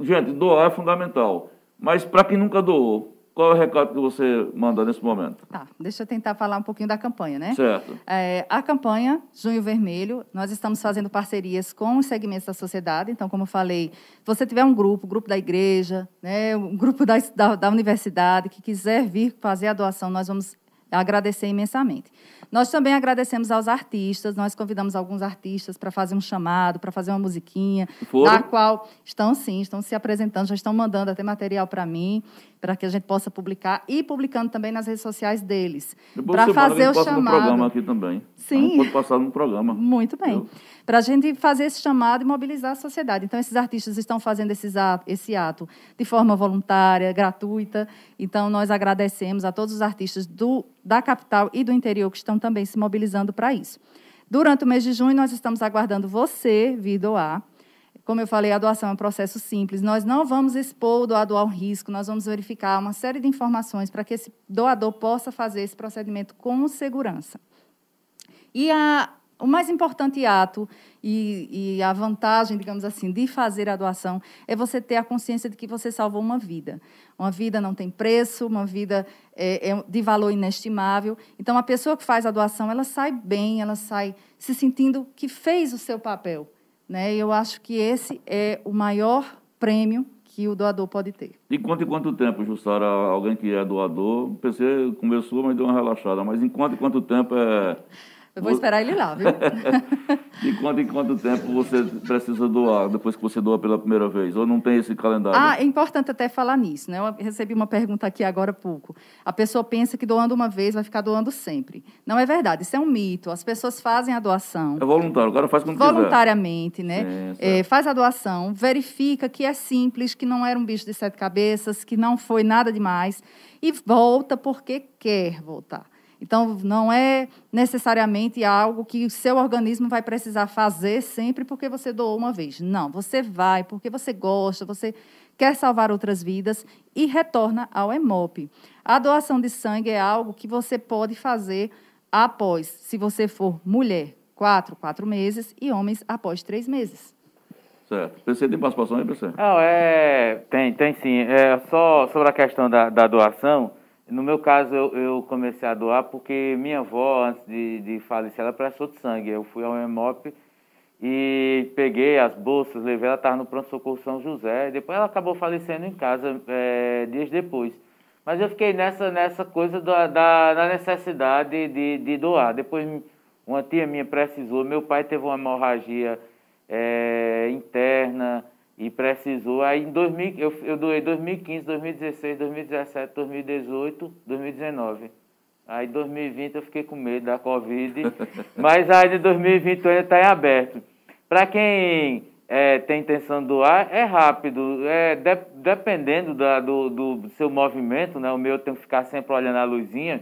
[SPEAKER 1] Gente, doar é fundamental. Mas para quem nunca doou, qual é o recado que você manda nesse momento?
[SPEAKER 3] Tá, deixa eu tentar falar um pouquinho da campanha, né?
[SPEAKER 1] Certo.
[SPEAKER 3] É, a campanha Junho Vermelho, nós estamos fazendo parcerias com os segmentos da sociedade. Então, como eu falei, se você tiver um grupo, grupo da igreja, né, um grupo da, da, da universidade, que quiser vir fazer a doação, nós vamos agradecer imensamente. Nós também agradecemos aos artistas, nós convidamos alguns artistas para fazer um chamado, para fazer uma musiquinha,
[SPEAKER 1] Foram?
[SPEAKER 3] da qual estão sim, estão se apresentando, já estão mandando até material para mim, para que a gente possa publicar e publicando também nas redes sociais deles, para fazer o chamado.
[SPEAKER 1] No programa aqui também.
[SPEAKER 3] Sim.
[SPEAKER 1] Pode passar no programa.
[SPEAKER 3] Muito bem. Para a gente fazer esse chamado e mobilizar a sociedade. Então, esses artistas estão fazendo esses ato, esse ato de forma voluntária, gratuita. Então, nós agradecemos a todos os artistas do, da capital e do interior que estão também se mobilizando para isso. Durante o mês de junho, nós estamos aguardando você vir doar. Como eu falei, a doação é um processo simples. Nós não vamos expor o doador ao risco, nós vamos verificar uma série de informações para que esse doador possa fazer esse procedimento com segurança. E a, o mais importante ato e, e, a vantagem, digamos assim, de fazer a doação é você ter a consciência de que você salvou uma vida. Uma vida não tem preço, uma vida é, é de valor inestimável. Então, a pessoa que faz a doação, ela sai bem, ela sai se sentindo que fez o seu papel. Né? Eu acho que esse é o maior prêmio que o doador pode ter.
[SPEAKER 1] E quanto e quanto tempo, Jussara, alguém que é doador, PC começou, mas deu uma relaxada, mas em quanto e quanto tempo é
[SPEAKER 3] eu vou esperar ele lá, viu?
[SPEAKER 1] e quanto em quanto tempo você precisa doar depois que você doa pela primeira vez? Ou não tem esse calendário?
[SPEAKER 3] Ah, é importante até falar nisso, né? Eu recebi uma pergunta aqui agora há pouco. A pessoa pensa que doando uma vez vai ficar doando sempre. Não é verdade, isso é um mito. As pessoas fazem a doação.
[SPEAKER 1] É voluntário, o cara faz quando
[SPEAKER 3] Voluntariamente, quiser. né? Sim, é, faz a doação, verifica que é simples, que não era um bicho de sete cabeças, que não foi nada demais, e volta porque quer voltar. Então, não é necessariamente algo que o seu organismo vai precisar fazer sempre porque você doou uma vez. Não, você vai porque você gosta, você quer salvar outras vidas e retorna ao EMOP. A doação de sangue é algo que você pode fazer após, se você for mulher, quatro, quatro meses e homens após três meses.
[SPEAKER 1] Certo. Você tem participação aí, PC?
[SPEAKER 2] Não, é, tem, tem sim. É, só sobre a questão da, da doação, no meu caso, eu, eu, comecei a doar porque minha avó, antes de, de falecer, ela prestou de sangue. Eu fui ao EMOP e peguei as bolsas, levei, ela estava no pronto-socorro São José. Depois ela acabou falecendo em casa é, dias depois. Mas eu fiquei nessa, nessa coisa da, da, da necessidade de, de, doar. Depois uma tia minha precisou, meu pai teve uma hemorragia é, interna, e precisou. Aí em 2000, eu, eu doei 2015, 2016, 2017, 2018, 2019. Aí em 2020 eu fiquei com medo da Covid, mas aí em 2020 ainda está em aberto. Para quem é, tem intenção de doar, é rápido, é, de, dependendo da, do, do, seu movimento, né? o meu tem que ficar sempre olhando a luzinha,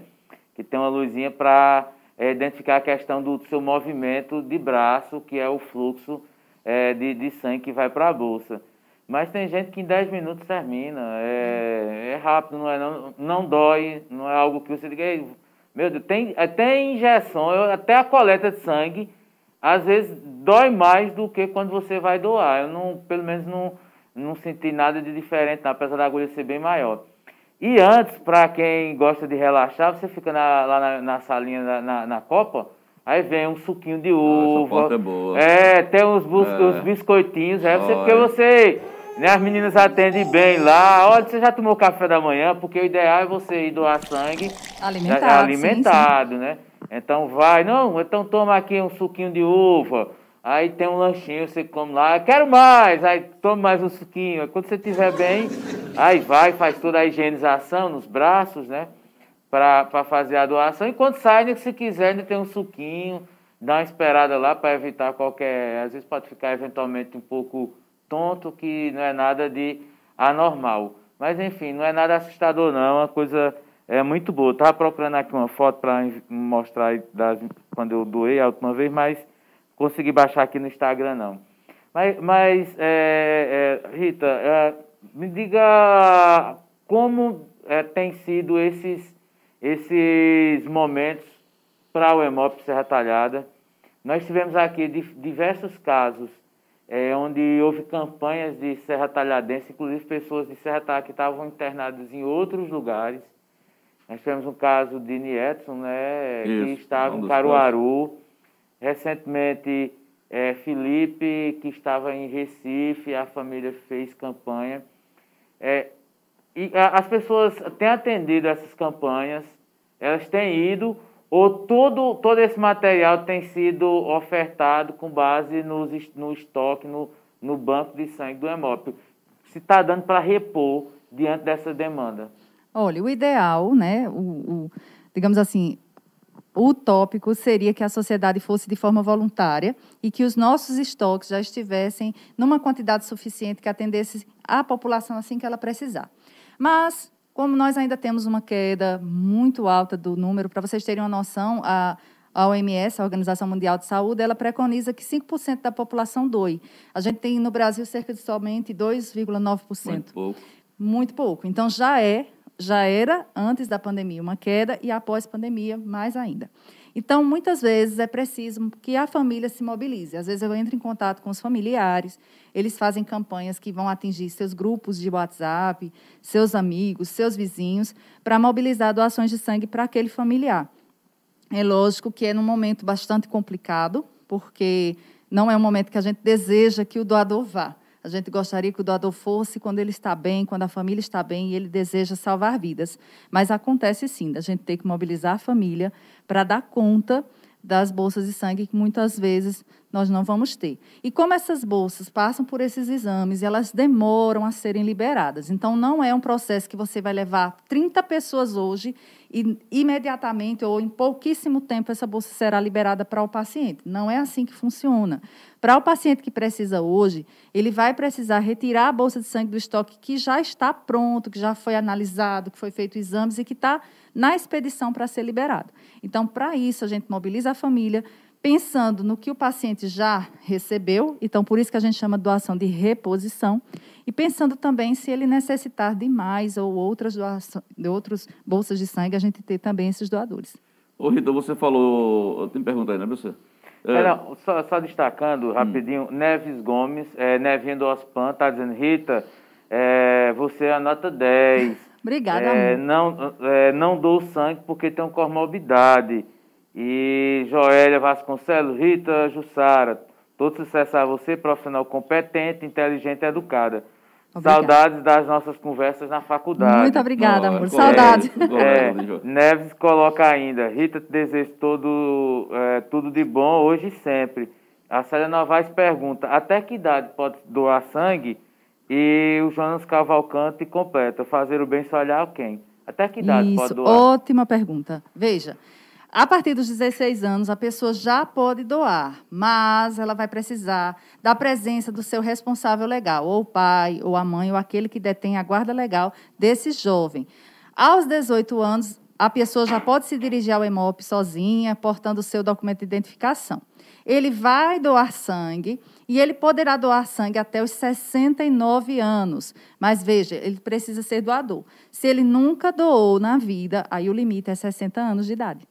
[SPEAKER 2] que tem uma luzinha para é, identificar a questão do seu movimento de braço, que é o fluxo é, de, de sangue que vai para a bolsa. Mas tem gente que em 10 minutos termina. É, é rápido, não, é, não, não dói, não é algo que você diga, Meu Deus, tem até injeção, até a coleta de sangue, às vezes dói mais do que quando você vai doar. Eu não, pelo menos não, não senti nada de diferente, não, apesar da agulha ser bem maior. E antes, para quem gosta de relaxar, você fica na, lá na, na salinha na, na, na, Copa, aí vem um suquinho de uva.
[SPEAKER 1] Essa é boa.
[SPEAKER 2] É, tem uns, é. uns biscoitinhos, é você, porque você. Né, as meninas atendem bem lá. Olha, você já tomou café da manhã, porque o ideal é você ir doar sangue
[SPEAKER 3] alimentado,
[SPEAKER 2] alimentado sim, sim. né? Então vai, não, então toma aqui um suquinho de uva. Aí tem um lanchinho, você come lá, quero mais, aí toma mais um suquinho. Quando você estiver bem, aí vai, faz toda a higienização nos braços, né? Para fazer a doação. E quando sai, se quiser, tem um suquinho, dá uma esperada lá para evitar qualquer. Às vezes pode ficar eventualmente um pouco tonto, que não é nada de anormal. Mas enfim, não é nada assustador, não, é uma coisa é muito boa. Estava procurando aqui uma foto para mostrar das, quando eu doei a última vez, mas consegui baixar aqui no Instagram, não. Mas, mas é, é, Rita, é, me diga como é, tem sido esses, esses momentos para o EMOP Serra Talhada. Nós tivemos aqui diversos casos é, onde houve campanhas de Serra Talhadense, inclusive pessoas de Serra Talhada que estavam internadas em outros lugares. Nós tivemos um caso de Nietson, né, Isso, que estava um em Caruaru. Recentemente, é, Felipe, que estava em Recife, a família fez campanha. É, e as pessoas têm atendido essas campanhas, elas têm ido, ou todo, todo esse material tem sido ofertado com base nos, no estoque, no, no banco de sangue do hemópio. Se está dando para repor diante dessa demanda?
[SPEAKER 3] Olha, o ideal, né, o, o digamos assim, o utópico seria que a sociedade fosse de forma voluntária e que os nossos estoques já estivessem numa quantidade suficiente que atendesse a população assim que ela precisar. Mas, como nós ainda temos uma queda muito alta do número, para vocês terem uma noção, a, a OMS, a Organização Mundial de Saúde, ela preconiza que 5% da população doe. A gente tem no Brasil cerca de somente 2,9%.
[SPEAKER 1] Muito pouco.
[SPEAKER 3] Muito pouco. Então, já é já era antes da pandemia uma queda e após pandemia mais ainda. Então, muitas vezes é preciso que a família se mobilize. Às vezes eu entro em contato com os familiares, eles fazem campanhas que vão atingir seus grupos de WhatsApp, seus amigos, seus vizinhos, para mobilizar doações de sangue para aquele familiar. É lógico que é num momento bastante complicado, porque não é um momento que a gente deseja que o doador vá. A gente gostaria que o doador fosse quando ele está bem, quando a família está bem e ele deseja salvar vidas. Mas acontece sim, a gente tem que mobilizar a família para dar conta das bolsas de sangue que muitas vezes nós não vamos ter. E como essas bolsas passam por esses exames elas demoram a serem liberadas. Então, não é um processo que você vai levar 30 pessoas hoje e imediatamente ou em pouquíssimo tempo essa bolsa será liberada para o paciente. Não é assim que funciona. Para o paciente que precisa hoje, ele vai precisar retirar a bolsa de sangue do estoque que já está pronto, que já foi analisado, que foi feito exames e que está na expedição para ser liberado. Então, para isso, a gente mobiliza a família, pensando no que o paciente já recebeu, então por isso que a gente chama de doação de reposição, e pensando também se ele necessitar de mais ou outras doações, de outras bolsas de sangue, a gente ter também esses doadores.
[SPEAKER 1] Ô Rita, você falou, tem pergunta aí, né, você?
[SPEAKER 2] É. É, não, só, só, destacando rapidinho, hum. Neves Gomes, é, Nevinho do Ospan, está dizendo, Rita, é, você é a nota 10.
[SPEAKER 3] Obrigada, é, amor.
[SPEAKER 2] Não, é, não dou sangue porque tenho comorbidade. E Joélia Vasconcelos, Rita Jussara, todo sucesso a você, profissional competente, inteligente e educada. Obrigada. Saudades das nossas conversas na faculdade.
[SPEAKER 3] Muito obrigada, amor. Saudades.
[SPEAKER 2] É, Neves coloca ainda, Rita, te desejo todo, é, tudo de bom hoje e sempre. A Célia Novaes pergunta, até que idade pode doar sangue? E o Jonas Cavalcante completa, fazer o bem só olhar quem? Até que idade
[SPEAKER 3] Isso,
[SPEAKER 2] pode doar?
[SPEAKER 3] ótima pergunta. Veja, a partir dos 16 anos, a pessoa já pode doar, mas ela vai precisar da presença do seu responsável legal, ou o pai, ou a mãe, ou aquele que detém a guarda legal desse jovem. Aos 18 anos, a pessoa já pode se dirigir ao EMOP sozinha, portando o seu documento de identificação. ele vai doar sangue e ele poderá doar sangue até os 69 anos. Mas veja, ele precisa ser doador. Se ele nunca doou na vida, aí o limite é 60 anos de idade.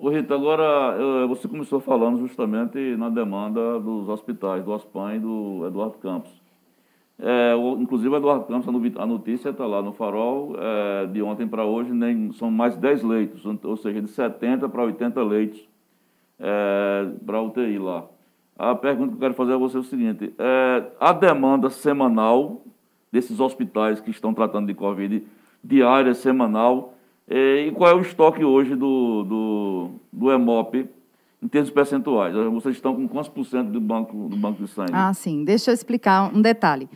[SPEAKER 1] Ô Rita, agora você começou falando justamente na demanda dos hospitais, do OSPAN e do Eduardo Campos. É, o, inclusive, Eduardo Campos, a notícia está lá no farol, é, de ontem para hoje, nem, são mais 10 leitos, ou seja, de 70 para 80 leitos é, para UTI lá. A pergunta que eu quero fazer a você é o seguinte: é, a demanda semanal desses hospitais que estão tratando de Covid, diária, semanal, e qual é o estoque hoje do, do, do EMOP em termos percentuais? Vocês estão com quantos por cento do banco, do banco de sangue?
[SPEAKER 3] Ah, sim. Deixa eu explicar um detalhe.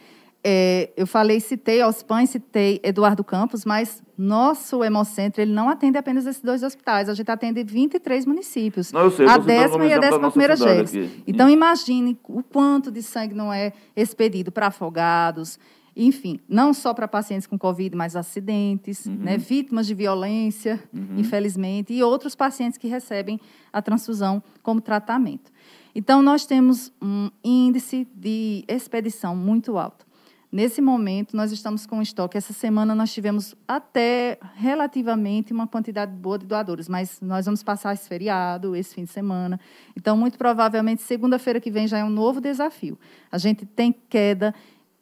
[SPEAKER 3] É, eu falei, citei Ospan, citei Eduardo Campos, mas nosso Hemocentro ele não atende apenas esses dois hospitais, a gente atende 23 municípios.
[SPEAKER 1] Não, eu sei,
[SPEAKER 3] a décima e a décima primeira GES. Então, imagine o quanto de sangue não é expedido para afogados, enfim, não só para pacientes com Covid, mas acidentes, uhum. né, vítimas de violência, uhum. infelizmente, e outros pacientes que recebem a transfusão como tratamento. Então, nós temos um índice de expedição muito alto. Nesse momento, nós estamos com estoque. Essa semana, nós tivemos até relativamente uma quantidade boa de doadores, mas nós vamos passar esse feriado, esse fim de semana. Então, muito provavelmente, segunda-feira que vem já é um novo desafio. A gente tem queda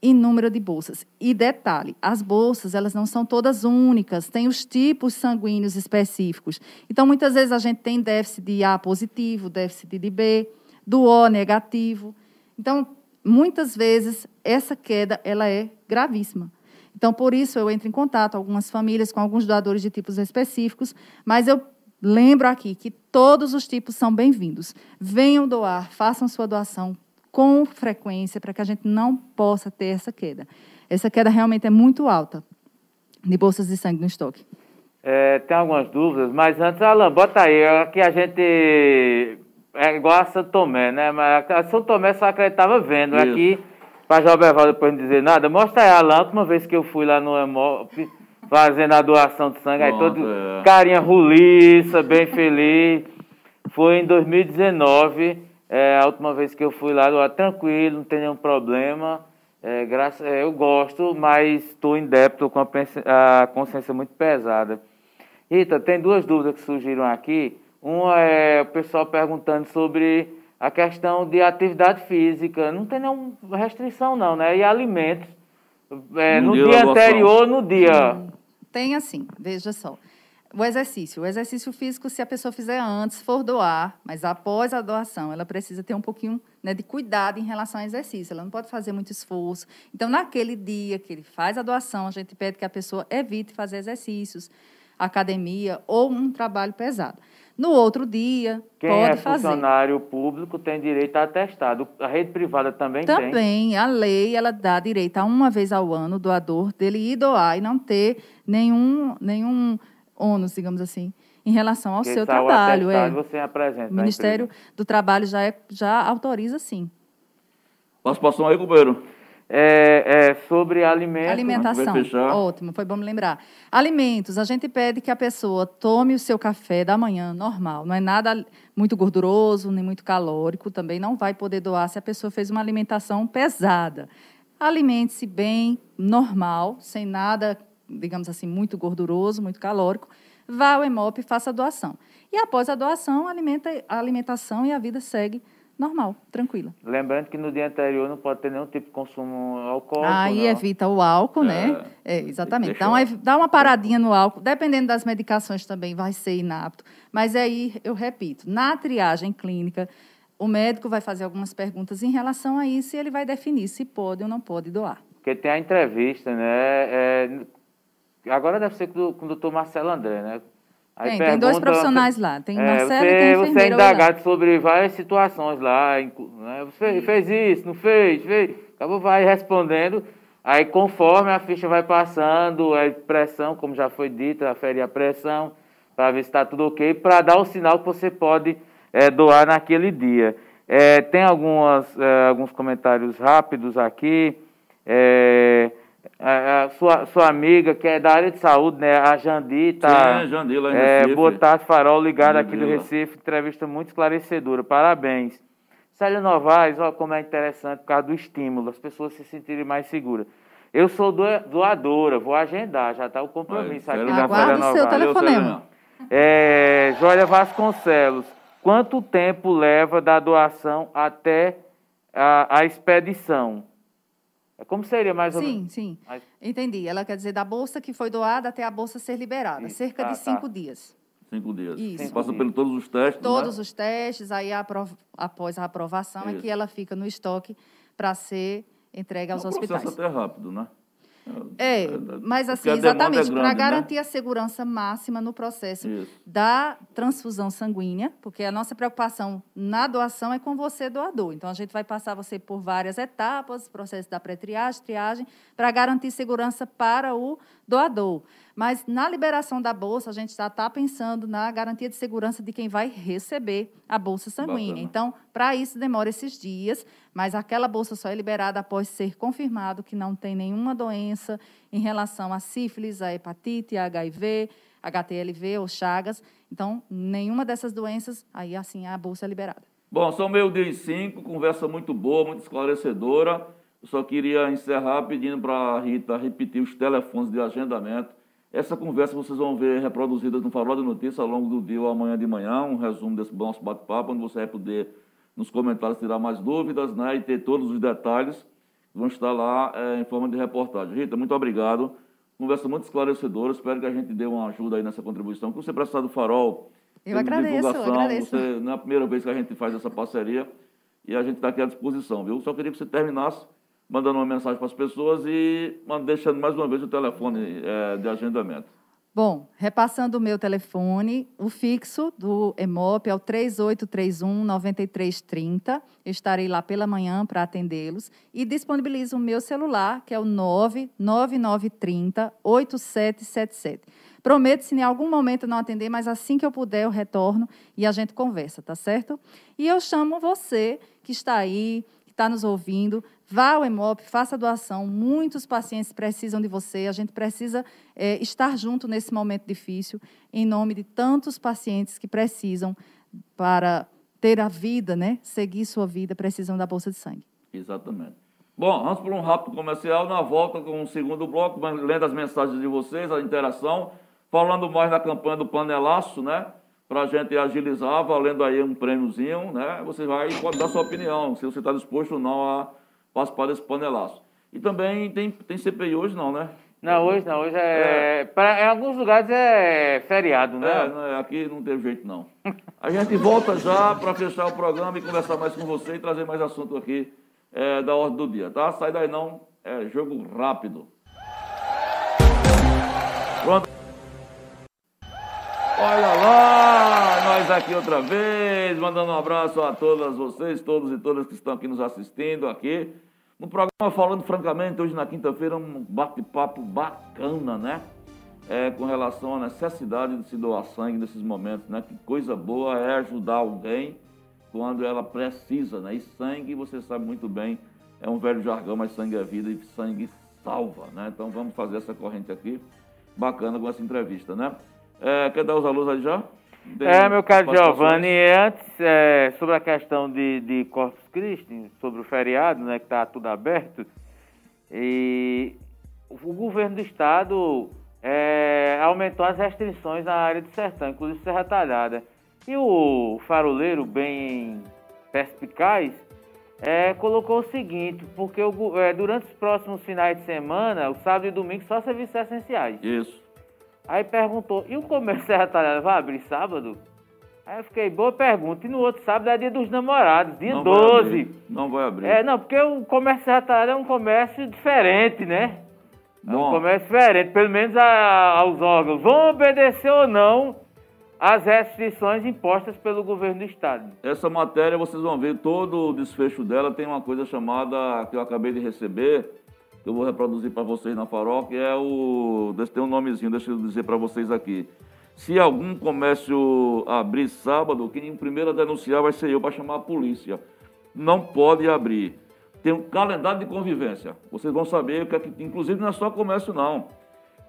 [SPEAKER 3] em número de bolsas. E detalhe, as bolsas, elas não são todas únicas, tem os tipos sanguíneos específicos. Então, muitas vezes a gente tem déficit de A positivo, déficit de B, do O negativo. Então, muitas vezes essa queda ela é gravíssima. Então, por isso eu entro em contato algumas famílias com alguns doadores de tipos específicos, mas eu lembro aqui que todos os tipos são bem-vindos. Venham doar, façam sua doação, com frequência para que a gente não possa ter essa queda. Essa queda realmente é muito alta de bolsas de sangue no estoque.
[SPEAKER 2] É, tem algumas dúvidas, mas antes, Alan, bota aí, aqui a gente é igual a São Tomé, né? Mas a São Tomé só acreditava vendo. Isso. Aqui, para Joberval depois não dizer nada, mostra aí, Alan, uma vez que eu fui lá no EMOP fazendo a doação de sangue, aí todo é. carinha ruliça, bem feliz. Foi em 2019. É, a última vez que eu fui lá, eu, tranquilo, não tem nenhum problema. É, graças, é, eu gosto, mas estou em débito com a, a, consciência muito pesada. Rita, tem duas dúvidas que surgiram aqui. Uma é o pessoal perguntando sobre a questão de atividade física. Não tem nenhuma restrição, não, né? E alimentos. É, no, no, dia, dia anterior, no dia.
[SPEAKER 3] Tem assim, veja só. O exercício. O exercício físico, se a pessoa fizer antes, for doar, mas após a doação, ela precisa ter um pouquinho né, de cuidado em relação ao exercício. Ela não pode fazer muito esforço. Então, naquele dia que ele faz a doação, a gente pede que a pessoa evite fazer exercícios, academia ou um trabalho pesado. No outro dia,
[SPEAKER 2] Quem
[SPEAKER 3] pode
[SPEAKER 2] é
[SPEAKER 3] fazer.
[SPEAKER 2] funcionário público tem direito a atestado. A rede privada também,
[SPEAKER 3] também
[SPEAKER 2] tem?
[SPEAKER 3] Também. A lei, ela dá direito a uma vez ao ano, o doador, dele ir doar e não ter nenhum, nenhum ônus, digamos assim, em relação ao seu trabalho.
[SPEAKER 2] É. Você apresenta.
[SPEAKER 3] O Ministério do Trabalho já, é, já autoriza, sim.
[SPEAKER 1] Participação aí, companheiro.
[SPEAKER 2] É, é, sobre alimentos.
[SPEAKER 3] Alimentação. Ótimo, foi bom me lembrar. Alimentos, a gente pede que a pessoa tome o seu café da manhã normal. Não é nada muito gorduroso, nem muito calórico. Também não vai poder doar se a pessoa fez uma alimentação pesada. Alimente-se bem, normal, sem nada digamos assim, muito gorduroso, muito calórico, vá ao EMOP e faça a doação. E após a doação, alimenta, a alimentação e a vida segue normal, tranquila.
[SPEAKER 2] Lembrando que no dia anterior não pode ter nenhum tipo de consumo alcoólico.
[SPEAKER 3] Aí não. evita o álcool, né? É, é exatamente. Dá uma, dá uma paradinha no álcool, dependendo das medicações também vai ser inapto. Mas aí, eu repito, na triagem clínica, o médico vai fazer algumas perguntas em relação a isso e ele vai definir se pode ou não pode doar.
[SPEAKER 2] Porque tem a entrevista, né? É, Agora deve ser com, com o doutor Marcelo André, né?
[SPEAKER 3] Aí tem, pergunta, tem dois profissionais lá. Tem
[SPEAKER 2] é,
[SPEAKER 3] Marcelo
[SPEAKER 2] você,
[SPEAKER 3] e tem
[SPEAKER 2] Você é indagado sobre várias situações lá. Né? Você fez isso, não fez? fez? Acabou, vai respondendo. Aí, conforme a ficha vai passando, a pressão, como já foi dito, aferir a pressão, para ver se está tudo ok, para dar o sinal que você pode é, doar naquele dia. É, tem algumas, é, alguns comentários rápidos aqui. É, a, a sua, sua amiga, que é da área de saúde, né? A Jandi, tá?
[SPEAKER 1] Sim, Jandi, lá em
[SPEAKER 2] é, Boa tarde, Farol, ligado aqui do Recife. Entrevista muito esclarecedora. Parabéns. Célia Novaes, olha como é interessante por causa do estímulo, as pessoas se sentirem mais seguras. Eu sou doadora, vou agendar, já está o compromisso aqui
[SPEAKER 3] na Célia Novaes. seu telefonema.
[SPEAKER 2] É, Jólia Vasconcelos, quanto tempo leva da doação até a, a expedição? É como seria mais ou
[SPEAKER 3] menos? Sim, sim. Mas... Entendi. Ela quer dizer da bolsa que foi doada até a bolsa ser liberada. Sim. Cerca de cinco tá. dias.
[SPEAKER 1] Cinco dias.
[SPEAKER 3] Isso.
[SPEAKER 1] Passa por todos os testes.
[SPEAKER 3] Todos
[SPEAKER 1] né?
[SPEAKER 3] os testes, aí após a aprovação Isso. é que ela fica no estoque para ser entregue aos é um hospitais.
[SPEAKER 1] processo até rápido, né?
[SPEAKER 3] É, é, é mas assim, exatamente, é para né? garantir né? a segurança máxima no processo Isso. da transfusão sanguínea, porque a nossa preocupação na doação é com você, doador. Então, a gente vai passar você por várias etapas, processo da pré-triagem, triagem, para garantir segurança para o doador. Mas na liberação da bolsa, a gente já está pensando na garantia de segurança de quem vai receber a bolsa sanguínea. Bacana. Então, para isso demora esses dias, mas aquela bolsa só é liberada após ser confirmado que não tem nenhuma doença em relação a sífilis, a hepatite, a HIV, HTLV ou Chagas. Então, nenhuma dessas doenças, aí assim a bolsa é liberada.
[SPEAKER 1] Bom, são meio dia e cinco, conversa muito boa, muito esclarecedora. Eu só queria encerrar pedindo para a Rita repetir os telefones de agendamento essa conversa vocês vão ver reproduzida no Farol de Notícias ao longo do dia ou amanhã de manhã, um resumo desse nosso bate-papo, onde você vai poder, nos comentários, tirar mais dúvidas né, e ter todos os detalhes vão estar lá é, em forma de reportagem. Rita, muito obrigado. Conversa muito esclarecedora. Espero que a gente dê uma ajuda aí nessa contribuição. Que você precisar do Farol,
[SPEAKER 3] eu agradeço,
[SPEAKER 1] divulgação,
[SPEAKER 3] eu agradeço.
[SPEAKER 1] Você, não é a primeira vez que a gente faz essa parceria e a gente está aqui à disposição, viu? Só queria que você terminasse mandando uma mensagem para as pessoas e deixando mais uma vez o telefone é, de agendamento.
[SPEAKER 3] Bom, repassando o meu telefone, o fixo do EMOP é o 3831-9330. Eu estarei lá pela manhã para atendê-los. E disponibilizo o meu celular, que é o 99930-8777. Prometo, se em algum momento não atender, mas assim que eu puder, eu retorno e a gente conversa, tá certo? E eu chamo você que está aí, que está nos ouvindo, Vá ao EMOP, faça a doação. Muitos pacientes precisam de você. A gente precisa é, estar junto nesse momento difícil, em nome de tantos pacientes que precisam para ter a vida, né? Seguir sua vida, precisam da bolsa de sangue.
[SPEAKER 1] Exatamente. Bom, vamos para um rápido comercial. Na volta com o segundo bloco, lendo as mensagens de vocês, a interação, falando mais da campanha do panelaço, né? Para a gente agilizar, valendo aí um prêmiozinho, né? Você vai pode dar sua opinião, se você está disposto ou não a participar desse panelaço. E também tem, tem CPI hoje não, né?
[SPEAKER 2] Não, hoje não. Hoje é. é. Pra, em alguns lugares é feriado, né?
[SPEAKER 1] É, não, aqui não teve jeito, não. A gente volta já para fechar o programa e conversar mais com você e trazer mais assunto aqui é, da ordem do dia, tá? Sai daí não, é jogo rápido. Pronto. Olha lá, nós aqui outra vez, mandando um abraço a todas vocês, todos e todas que estão aqui nos assistindo aqui. No programa Falando Francamente, hoje na quinta-feira, um bate-papo bacana, né? É, com relação à necessidade de se doar sangue nesses momentos, né? Que coisa boa é ajudar alguém quando ela precisa, né? E sangue, você sabe muito bem, é um velho jargão, mas sangue é vida e sangue salva, né? Então vamos fazer essa corrente aqui, bacana com essa entrevista, né? É, quer dar os alunos aí já?
[SPEAKER 2] Tem é, meu caro Giovanni, antes, é, sobre a questão de, de Corpus Christi, sobre o feriado, né, que está tudo aberto, e o governo do estado é, aumentou as restrições na área de sertão, inclusive Serra Talhada. E o faroleiro, bem perspicaz, é, colocou o seguinte, porque o, é, durante os próximos finais de semana, o sábado e domingo, só serviços essenciais.
[SPEAKER 1] Isso.
[SPEAKER 2] Aí perguntou, e o comércio Serra Talhada vai abrir sábado? Aí eu fiquei, boa pergunta. E no outro sábado é dia dos namorados, dia não 12.
[SPEAKER 1] Vai não vai abrir.
[SPEAKER 2] É, não, porque o comércio Serra Talhada é um comércio diferente, né? É um comércio diferente, pelo menos a, aos órgãos. Vão obedecer ou não às restrições impostas pelo governo do estado.
[SPEAKER 1] Essa matéria, vocês vão ver, todo o desfecho dela tem uma coisa chamada, que eu acabei de receber, que eu vou reproduzir para vocês na farol, que é o. Tem um nomezinho, deixa eu dizer para vocês aqui. Se algum comércio abrir sábado, quem primeiro a denunciar vai ser eu para chamar a polícia. Não pode abrir. Tem um calendário de convivência. Vocês vão saber o que é que. Inclusive não é só comércio, não.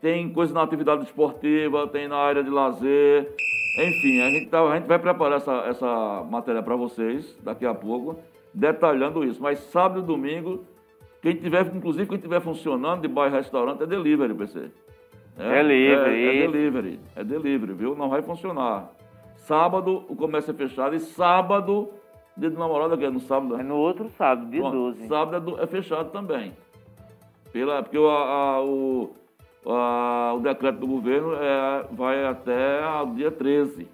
[SPEAKER 1] Tem coisa na atividade esportiva, tem na área de lazer. Enfim, a gente, tá, a gente vai preparar essa, essa matéria para vocês daqui a pouco. detalhando isso. Mas sábado e domingo, quem tiver, inclusive quem estiver funcionando de bairro restaurante é delivery, PC.
[SPEAKER 2] É, delivery.
[SPEAKER 1] É, é delivery. É delivery, viu? Não vai funcionar. Sábado o comércio é fechado e sábado, dia do namorado, que é no sábado.
[SPEAKER 2] É no outro sábado, dia
[SPEAKER 1] Pronto,
[SPEAKER 2] 12.
[SPEAKER 1] Sábado é, é fechado também. Pela, porque o, a- o, a- o decreto do governo é, vai até o dia 13.